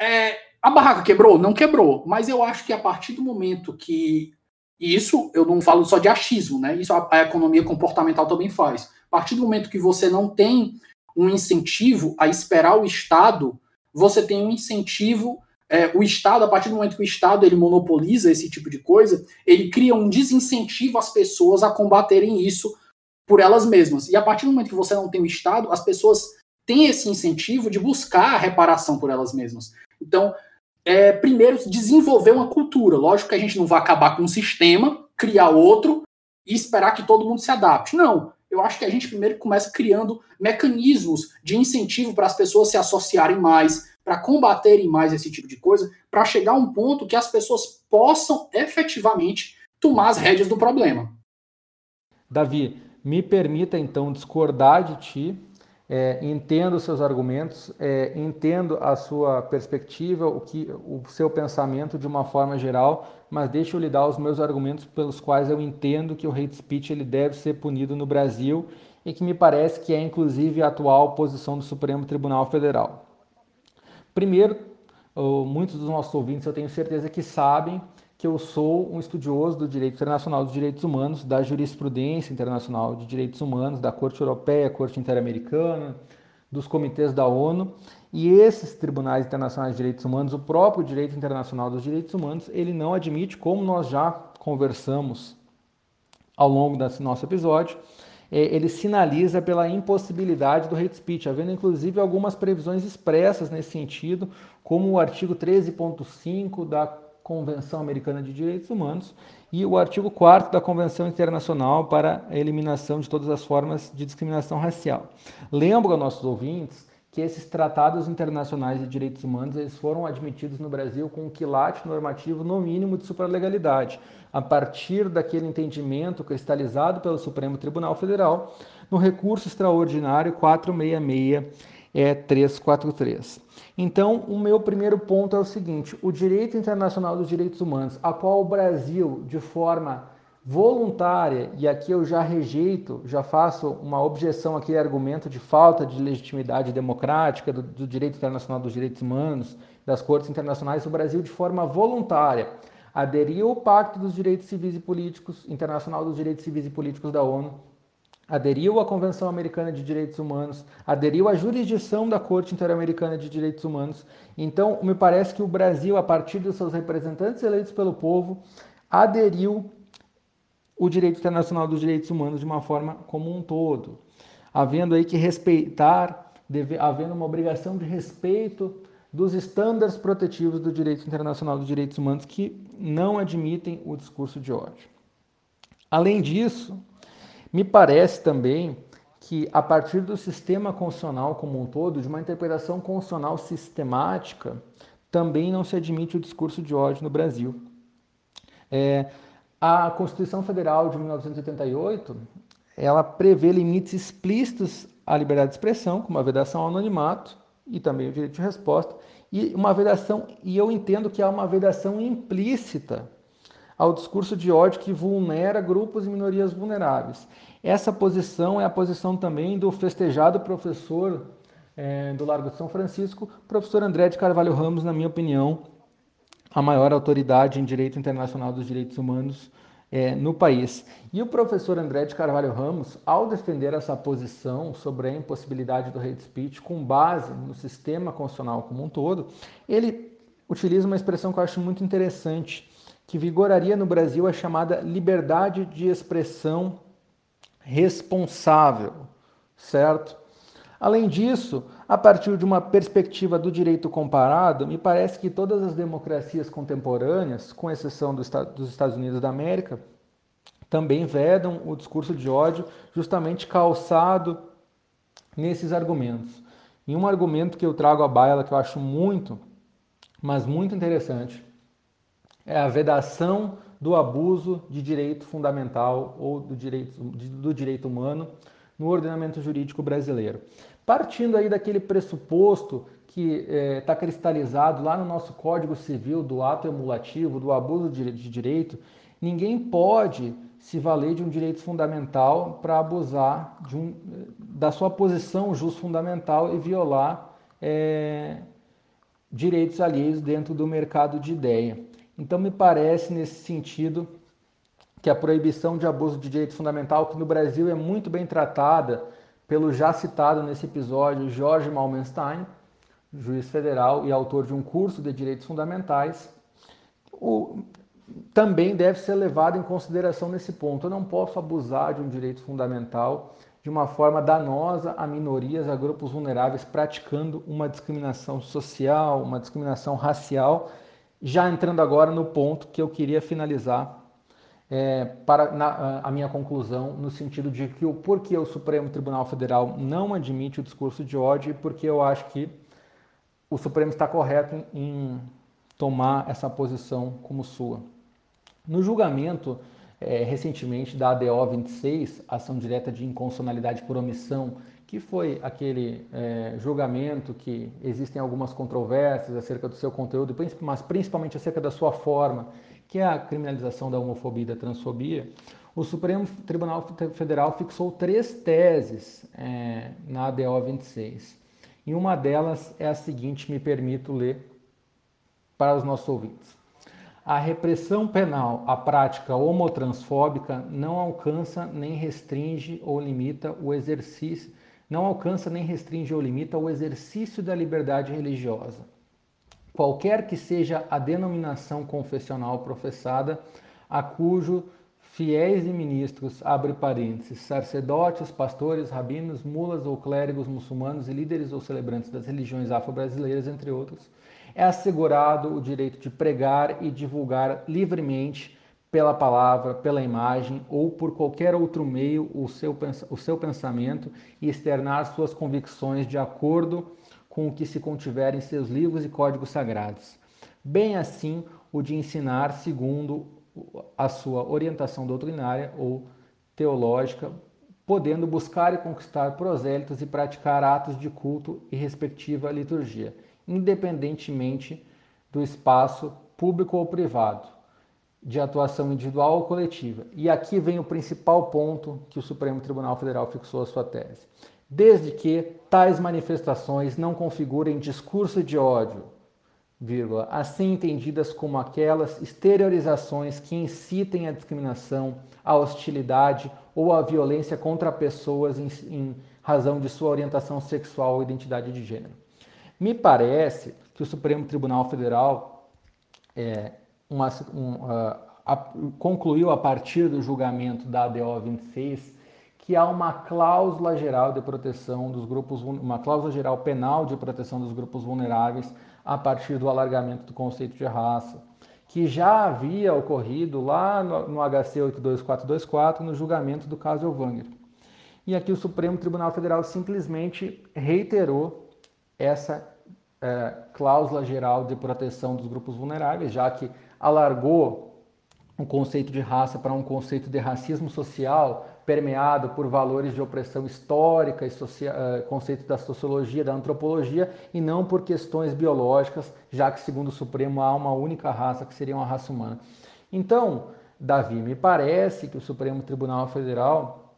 É, a barraca quebrou? Não quebrou, mas eu acho que a partir do momento que e isso eu não falo só de achismo, né? Isso a, a economia comportamental também faz. A partir do momento que você não tem um incentivo a esperar o Estado, você tem um incentivo. É, o Estado, a partir do momento que o Estado ele monopoliza esse tipo de coisa, ele cria um desincentivo às pessoas a combaterem isso por elas mesmas. E a partir do momento que você não tem o Estado, as pessoas têm esse incentivo de buscar a reparação por elas mesmas. Então, é, primeiro, desenvolver uma cultura. Lógico que a gente não vai acabar com um sistema, criar outro e esperar que todo mundo se adapte. Não. Eu acho que a gente primeiro começa criando mecanismos de incentivo para as pessoas se associarem mais, para combaterem mais esse tipo de coisa, para chegar a um ponto que as pessoas possam efetivamente tomar as rédeas do problema. Davi, me permita então discordar de ti é, entendo os seus argumentos, é, entendo a sua perspectiva, o, que, o seu pensamento de uma forma geral, mas deixa eu lhe dar os meus argumentos pelos quais eu entendo que o hate speech ele deve ser punido no Brasil e que me parece que é inclusive a atual posição do Supremo Tribunal Federal. Primeiro, muitos dos nossos ouvintes eu tenho certeza que sabem que eu sou um estudioso do direito internacional dos direitos humanos, da jurisprudência internacional de direitos humanos, da Corte Europeia, Corte Interamericana, dos comitês da ONU. E esses tribunais internacionais de direitos humanos, o próprio direito internacional dos direitos humanos, ele não admite, como nós já conversamos ao longo desse nosso episódio, é, ele sinaliza pela impossibilidade do hate speech, havendo inclusive algumas previsões expressas nesse sentido, como o artigo 13.5 da Convenção Americana de Direitos Humanos e o artigo 4 da Convenção Internacional para a Eliminação de Todas as Formas de Discriminação Racial. Lembro aos nossos ouvintes que esses tratados internacionais de direitos humanos eles foram admitidos no Brasil com um quilate normativo no mínimo de supralegalidade, a partir daquele entendimento cristalizado pelo Supremo Tribunal Federal no recurso extraordinário 466 é 343. Então, o meu primeiro ponto é o seguinte: o direito internacional dos direitos humanos, a qual o Brasil, de forma voluntária, e aqui eu já rejeito, já faço uma objeção àquele argumento de falta de legitimidade democrática do, do direito internacional dos direitos humanos, das cortes internacionais, o Brasil, de forma voluntária, aderiu ao Pacto dos Direitos Civis e Políticos, Internacional dos Direitos Civis e Políticos da ONU, aderiu à Convenção Americana de Direitos Humanos, aderiu à jurisdição da Corte Interamericana de Direitos Humanos. Então, me parece que o Brasil, a partir dos seus representantes eleitos pelo povo, aderiu o direito internacional dos direitos humanos de uma forma como um todo, havendo aí que respeitar, deve, havendo uma obrigação de respeito dos estándares protetivos do direito internacional dos direitos humanos que não admitem o discurso de ódio. Além disso, me parece também que, a partir do sistema constitucional como um todo, de uma interpretação constitucional sistemática, também não se admite o discurso de ódio no Brasil. É, a Constituição Federal de 1988 ela prevê limites explícitos à liberdade de expressão, como a vedação ao anonimato e também o direito de resposta, e uma vedação, e eu entendo que há uma vedação implícita ao discurso de ódio que vulnera grupos e minorias vulneráveis. Essa posição é a posição também do festejado professor é, do Largo de São Francisco, professor André de Carvalho Ramos, na minha opinião, a maior autoridade em direito internacional dos direitos humanos é, no país. E o professor André de Carvalho Ramos, ao defender essa posição sobre a impossibilidade do hate speech com base no sistema constitucional como um todo, ele utiliza uma expressão que eu acho muito interessante, que vigoraria no Brasil a chamada liberdade de expressão responsável, certo? Além disso, a partir de uma perspectiva do direito comparado, me parece que todas as democracias contemporâneas, com exceção dos Estados Unidos da América, também vedam o discurso de ódio justamente calçado nesses argumentos. E um argumento que eu trago à baila que eu acho muito, mas muito interessante, é a vedação do abuso de direito fundamental ou do direito, do direito humano no ordenamento jurídico brasileiro. Partindo aí daquele pressuposto que está é, cristalizado lá no nosso Código Civil do ato emulativo, do abuso de, de direito, ninguém pode se valer de um direito fundamental para abusar um, da sua posição jus fundamental e violar é, direitos alheios dentro do mercado de ideia. Então, me parece nesse sentido que a proibição de abuso de direito fundamental, que no Brasil é muito bem tratada pelo já citado nesse episódio Jorge Malmenstein, juiz federal e autor de um curso de direitos fundamentais, o, também deve ser levado em consideração nesse ponto. Eu não posso abusar de um direito fundamental de uma forma danosa a minorias, a grupos vulneráveis, praticando uma discriminação social, uma discriminação racial. Já entrando agora no ponto que eu queria finalizar é, para na, a minha conclusão, no sentido de que o porquê o Supremo Tribunal Federal não admite o discurso de ódio e porque eu acho que o Supremo está correto em, tomar essa posição como sua. No julgamento é, recentemente da ADO 26, ação direta de inconstitucionalidade por omissão, que foi aquele é, julgamento que existem algumas controvérsias acerca do seu conteúdo, mas principalmente acerca da sua forma que é a criminalização da homofobia e da transfobia, o Supremo Tribunal Federal fixou três teses é, na ADO 26. E uma delas é a seguinte, me permito ler para os nossos ouvintes. A repressão penal à prática homotransfóbica não alcança nem restringe ou limita o exercício, não alcança nem restringe ou limita o exercício da liberdade religiosa. Qualquer que seja a denominação confessional professada, a cujo fiéis e ministros, abre parênteses, sacerdotes, pastores, rabinos, mulas ou clérigos muçulmanos e líderes ou celebrantes das religiões afro-brasileiras, entre outros, é assegurado o direito de pregar e divulgar livremente pela palavra, pela imagem ou por qualquer outro meio o seu, o seu pensamento e externar suas convicções de acordo com o que se contiver em seus livros e códigos sagrados, bem assim o de ensinar segundo a sua orientação doutrinária ou teológica, podendo buscar e conquistar prosélitos e praticar atos de culto e respectiva liturgia, independentemente do espaço público ou privado, de atuação individual ou coletiva. E aqui vem o principal ponto que o Supremo Tribunal Federal fixou a sua tese desde que tais manifestações não configurem discurso de ódio, vírgula, assim entendidas como aquelas exteriorizações que incitem a discriminação, a hostilidade ou a violência contra pessoas em, em razão de sua orientação sexual ou identidade de gênero. Me parece que o Supremo Tribunal Federal é, uma, um, uh, a, concluiu a partir do julgamento da ADO 26 que há uma cláusula geral de proteção dos grupos, uma cláusula geral penal de proteção dos grupos vulneráveis a partir do alargamento do conceito de raça, que já havia ocorrido lá no, no HC 82424, no julgamento do caso Elvanger. E aqui o Supremo Tribunal Federal simplesmente reiterou essa é, cláusula geral de proteção dos grupos vulneráveis, já que alargou o conceito de raça para um conceito de racismo social permeado por valores de opressão histórica e social, uh, conceitos da sociologia, da antropologia, e não por questões biológicas, já que, segundo o Supremo, há uma única raça que seria uma raça humana. Então, Davi, me parece que o Supremo Tribunal Federal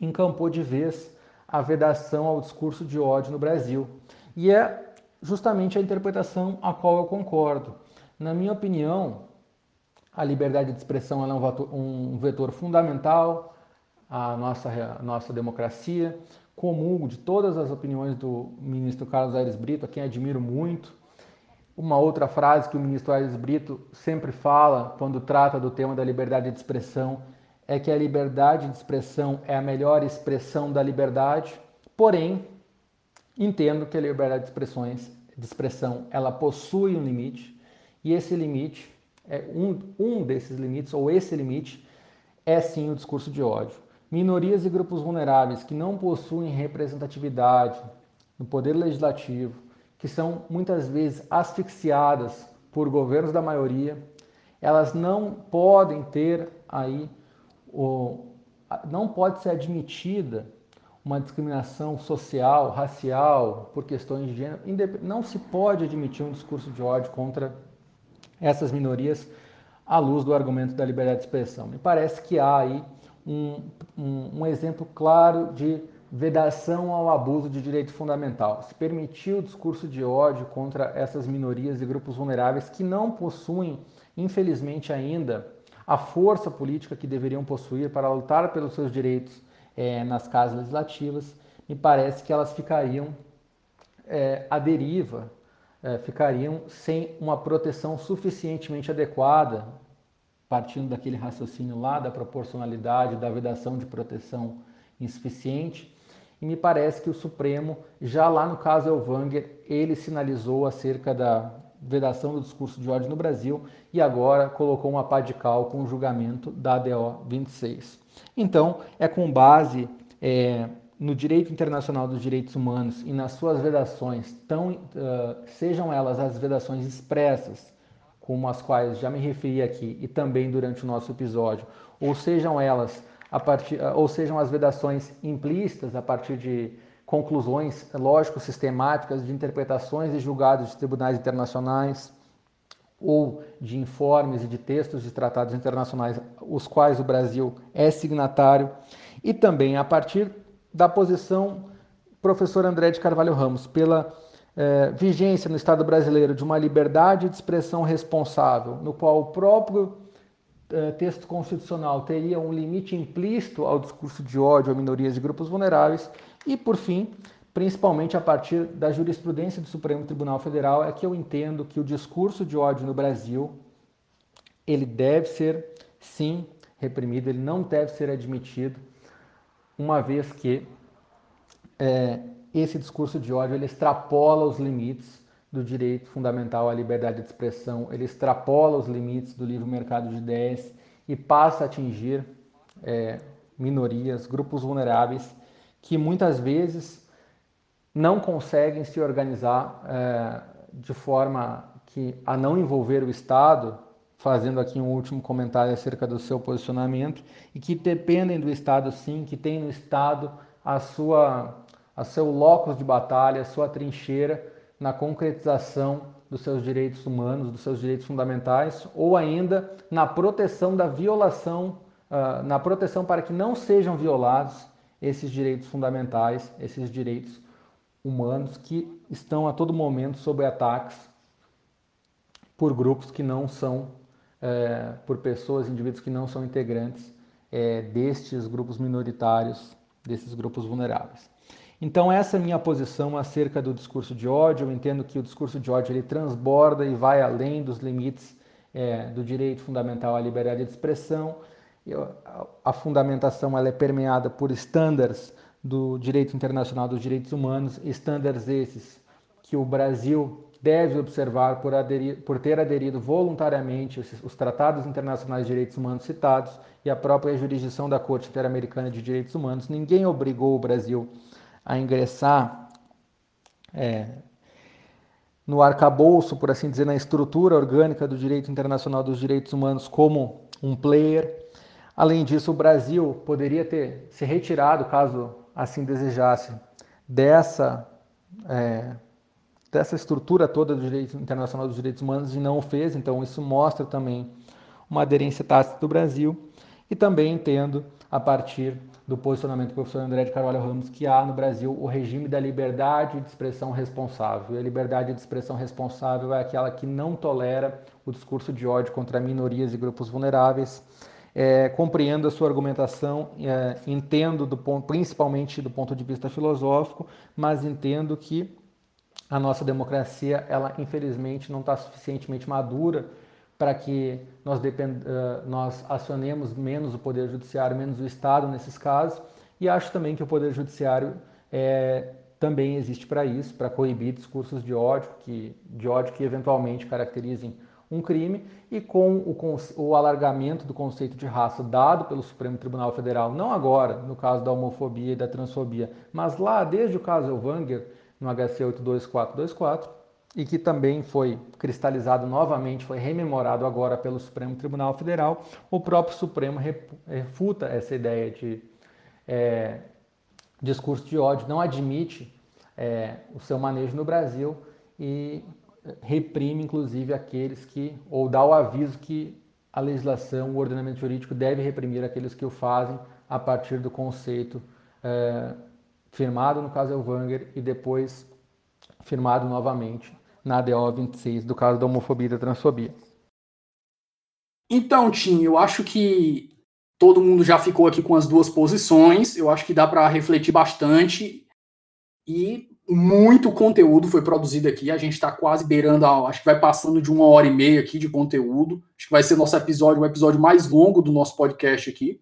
encampou de vez a vedação ao discurso de ódio no Brasil. E é justamente a interpretação a qual eu concordo. Na minha opinião, a liberdade de expressão é um, vetor, fundamental a nossa, a nossa democracia. Comungo de todas as opiniões do ministro Carlos Aires Brito, a quem admiro muito. Uma outra frase que o ministro Aires Brito sempre fala quando trata do tema da liberdade de expressão é que a liberdade de expressão é a melhor expressão da liberdade, porém, entendo que a liberdade de, expressões, de expressão ela possui um limite, e esse limite, é um, um desses limites, ou esse limite, é sim o discurso de ódio. Minorias e grupos vulneráveis que não possuem representatividade no poder legislativo, que são muitas vezes asfixiadas por governos da maioria, elas não podem ter aí o, não pode ser admitida uma discriminação social, racial, por questões de gênero. Não se pode admitir um discurso de ódio contra essas minorias à luz do argumento da liberdade de expressão. Me parece que há aí um, um, um exemplo claro de vedação ao abuso de direito fundamental. Se permitiu o discurso de ódio contra essas minorias e grupos vulneráveis que não possuem, infelizmente ainda, a força política que deveriam possuir para lutar pelos seus direitos é, nas casas legislativas, me parece que elas ficariam é, à deriva, é, ficariam sem uma proteção suficientemente adequada partindo daquele raciocínio lá da proporcionalidade, da vedação de proteção insuficiente. E me parece que o Supremo, já lá no caso Elvanger, ele sinalizou acerca da vedação do discurso de ódio no Brasil e agora colocou uma pá de cal com o julgamento da ADO 26. Então, é com base é, no direito internacional dos direitos humanos e nas suas vedações, tão, uh, sejam elas as vedações expressas como as quais já me referi aqui e também durante o nosso episódio, ou sejam elas a partir, ou sejam as vedações implícitas a partir de conclusões lógico-sistemáticas de interpretações e julgados de tribunais internacionais ou de informes e de textos de tratados internacionais, os quais o Brasil é signatário, e também a partir da posição professor André de Carvalho Ramos, pela é, vigência no Estado brasileiro de uma liberdade de expressão responsável, no qual o próprio é, texto constitucional teria um limite implícito ao discurso de ódio a minorias e grupos vulneráveis, e, por fim, principalmente a partir da jurisprudência do Supremo Tribunal Federal, é que eu entendo que o discurso de ódio no Brasil ele deve ser, sim, reprimido, ele não deve ser admitido, uma vez que é, esse discurso de ódio ele extrapola os limites do direito fundamental à liberdade de expressão, ele extrapola os limites do livre mercado de ideias e passa a atingir é, minorias, grupos vulneráveis que muitas vezes não conseguem se organizar é, de forma que a não envolver o Estado, fazendo aqui um último comentário acerca do seu posicionamento, e que dependem do Estado sim, que tem no Estado a sua a seu locus de batalha, a sua trincheira na concretização dos seus direitos humanos, dos seus direitos fundamentais, ou ainda na proteção da violação, uh, na proteção para que não sejam violados esses direitos fundamentais, esses direitos humanos que estão a todo momento sob ataques por grupos que não são, é, por pessoas, indivíduos que não são integrantes é, destes grupos minoritários, desses grupos vulneráveis. Então essa é a minha posição acerca do discurso de ódio. Eu entendo que o discurso de ódio ele transborda e vai além dos limites é, do direito fundamental à liberdade de expressão. A, a fundamentação ela é permeada por estándares do direito internacional dos direitos humanos, estándares esses que o Brasil deve observar por, aderir, por ter aderido voluntariamente os, os, tratados internacionais de direitos humanos citados e a própria jurisdição da Corte Interamericana de Direitos Humanos. Ninguém obrigou o Brasil a ingressar é, no arcabouço, por assim dizer, na estrutura orgânica do direito internacional dos direitos humanos como um player. Além disso, o Brasil poderia ter se retirado, caso assim desejasse, dessa é, dessa estrutura toda do direito internacional dos direitos humanos e não o fez, então isso mostra também uma aderência tácita do Brasil e também entendo a partir do posicionamento do professor André de Carvalho Ramos que há no Brasil o regime da liberdade de expressão responsável. E a liberdade de expressão responsável é aquela que não tolera o discurso de ódio contra minorias e grupos vulneráveis. É, compreendo a sua argumentação, é, entendo do ponto, principalmente do ponto de vista filosófico, mas entendo que a nossa democracia, ela infelizmente não está suficientemente madura para que nós, depend... Uh, nós acionemos menos o Poder Judiciário, menos o Estado nesses casos, e acho também que o Poder Judiciário é, também existe para isso, para coibir discursos de ódio, que, de ódio que eventualmente caracterizem um crime, e com o, o alargamento do conceito de raça dado pelo Supremo Tribunal Federal, não agora, no caso da homofobia e da transfobia, mas lá desde o caso Elvanger, no HC 82424, e que também foi cristalizado novamente, foi rememorado agora pelo Supremo Tribunal Federal, o próprio Supremo refuta essa ideia de é, discurso de ódio, não admite é, o seu manejo no Brasil e reprime, inclusive, aqueles que, ou dá o aviso que a legislação, o ordenamento jurídico deve reprimir aqueles que o fazem a partir do conceito é, firmado no caso Elvanger e depois firmado novamente na DO 26 do caso da homofobia e da transfobia. Então, Tim, eu acho que todo mundo já ficou aqui com as duas posições. Eu acho que dá para refletir bastante e muito conteúdo foi produzido aqui. A gente está quase beirando, a, acho que vai passando de uma hora e meia aqui de conteúdo. Acho que vai ser nosso episódio, o episódio mais longo do nosso podcast aqui.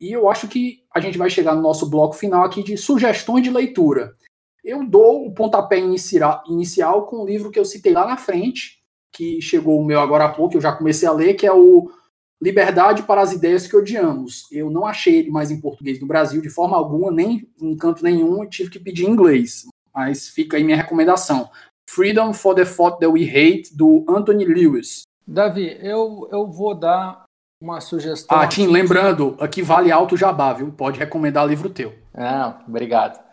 E eu acho que a gente vai chegar no nosso bloco final aqui de sugestões de leitura. Eu dou o pontapé inicial com o livro que eu citei lá na frente, que chegou o meu agora há pouco, eu já comecei a ler, que é o Liberdade para as Ideias que Odiamos. Eu não achei ele mais em português no Brasil de forma alguma, nem em canto nenhum, e tive que pedir em inglês. Mas fica aí minha recomendação. Freedom for the Thought That We Hate, do Anthony Lewis. Davi, eu, eu vou dar uma sugestão. Ah, Tim, lembrando, aqui vale alto jabá, viu? Pode recomendar livro teu. Ah, obrigado.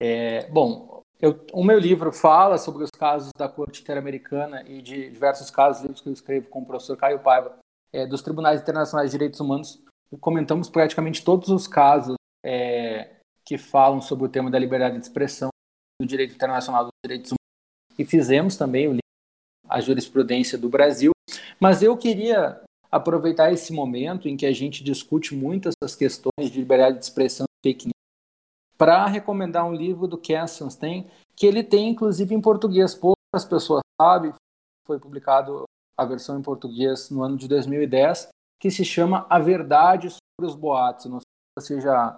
É, bom, eu, o meu livro fala sobre os casos da Corte Interamericana e de diversos casos, livros que eu escrevo com o professor Caio Paiva, é, dos Tribunais Internacionais de Direitos Humanos. Comentamos praticamente todos os casos é, que falam sobre o tema da liberdade de expressão, do direito internacional dos direitos humanos, e fizemos também o livro A Jurisprudência do Brasil. Mas eu queria aproveitar esse momento em que a gente discute muito essas questões de liberdade de expressão e fake news para recomendar um livro do Cassian tem que ele tem inclusive em português. Poucas pessoas sabem, foi publicado a versão em português no ano de 2010, que se chama A Verdade sobre os Boatos. Não sei se você já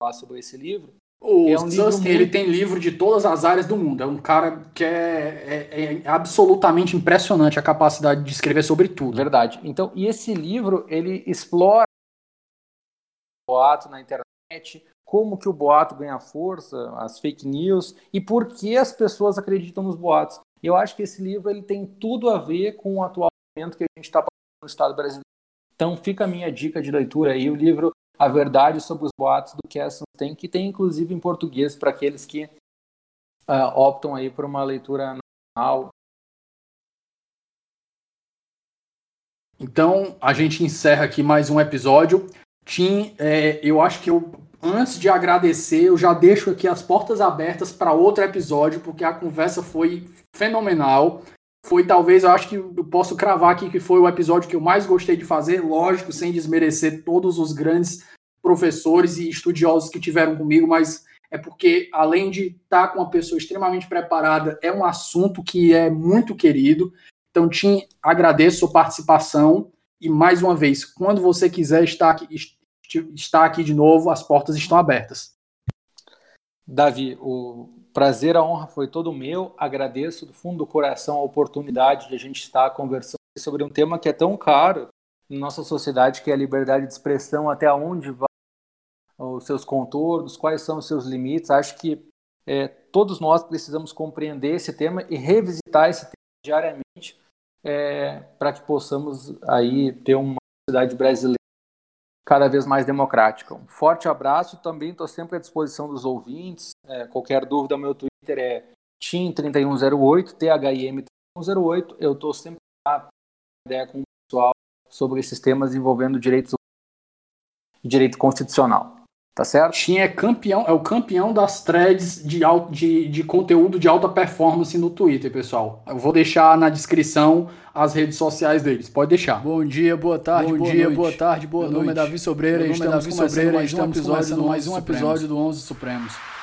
falar sobre esse livro. O é um Sustin, muito... ele tem livro de todas as áreas do mundo. É um cara que é, é, é, absolutamente impressionante a capacidade de escrever sobre tudo. Verdade. Então, e esse livro ele explora o boato na internet, como que o boato ganha força, as fake news e por que as pessoas acreditam nos boatos. Eu acho que esse livro ele tem tudo a ver com o atual momento que a gente está passando no Estado brasileiro. Então fica a minha dica de leitura aí, o livro a Verdade sobre os Boatos do Kesson tem, que tem inclusive em português para aqueles que uh, optam aí por uma leitura nacional. Então, a gente encerra aqui mais um episódio. Tim, é, eu acho que eu, antes de agradecer, eu já deixo aqui as portas abertas para outro episódio, porque a conversa foi fenomenal. Foi talvez, eu acho que eu posso cravar aqui que foi o episódio que eu mais gostei de fazer, lógico, sem desmerecer todos os grandes professores e estudiosos que tiveram comigo, mas é porque, além de estar com uma pessoa extremamente preparada, é um assunto que é muito querido. Então, Tim, agradeço a sua participação e, mais uma vez, quando você quiser estar aqui, estar aqui de novo, as portas estão abertas. Davi, o prazer, a honra foi todo meu. Agradeço do fundo do coração a oportunidade de a gente estar conversando sobre um tema que é tão caro em nossa sociedade, que é a liberdade de expressão, até onde vai os seus contornos, quais são os seus limites. Acho que é, todos nós precisamos compreender esse tema e revisitar esse tema diariamente é, para que possamos aí ter uma sociedade brasileira cada vez mais democrática. Um forte abraço, também estou sempre à disposição dos ouvintes. É, qualquer dúvida, meu Twitter é TIM3108, THIM3108. Eu estou sempre a ideia com o pessoal sobre esses temas envolvendo direitos e direito constitucional. Tá certo? Tim é campeão, é o campeão das threads de, de, de conteúdo de alta performance no Twitter, pessoal. Eu vou deixar na descrição as redes sociais deles. Pode deixar. Bom dia, boa tarde, Bom boa dia, noite. boa tarde, boa Meu noite. nome é Davi Sobreira Meu nome é estamos Davi Sobreira mais um estamos episódio do mais um episódio do 11 Supremos.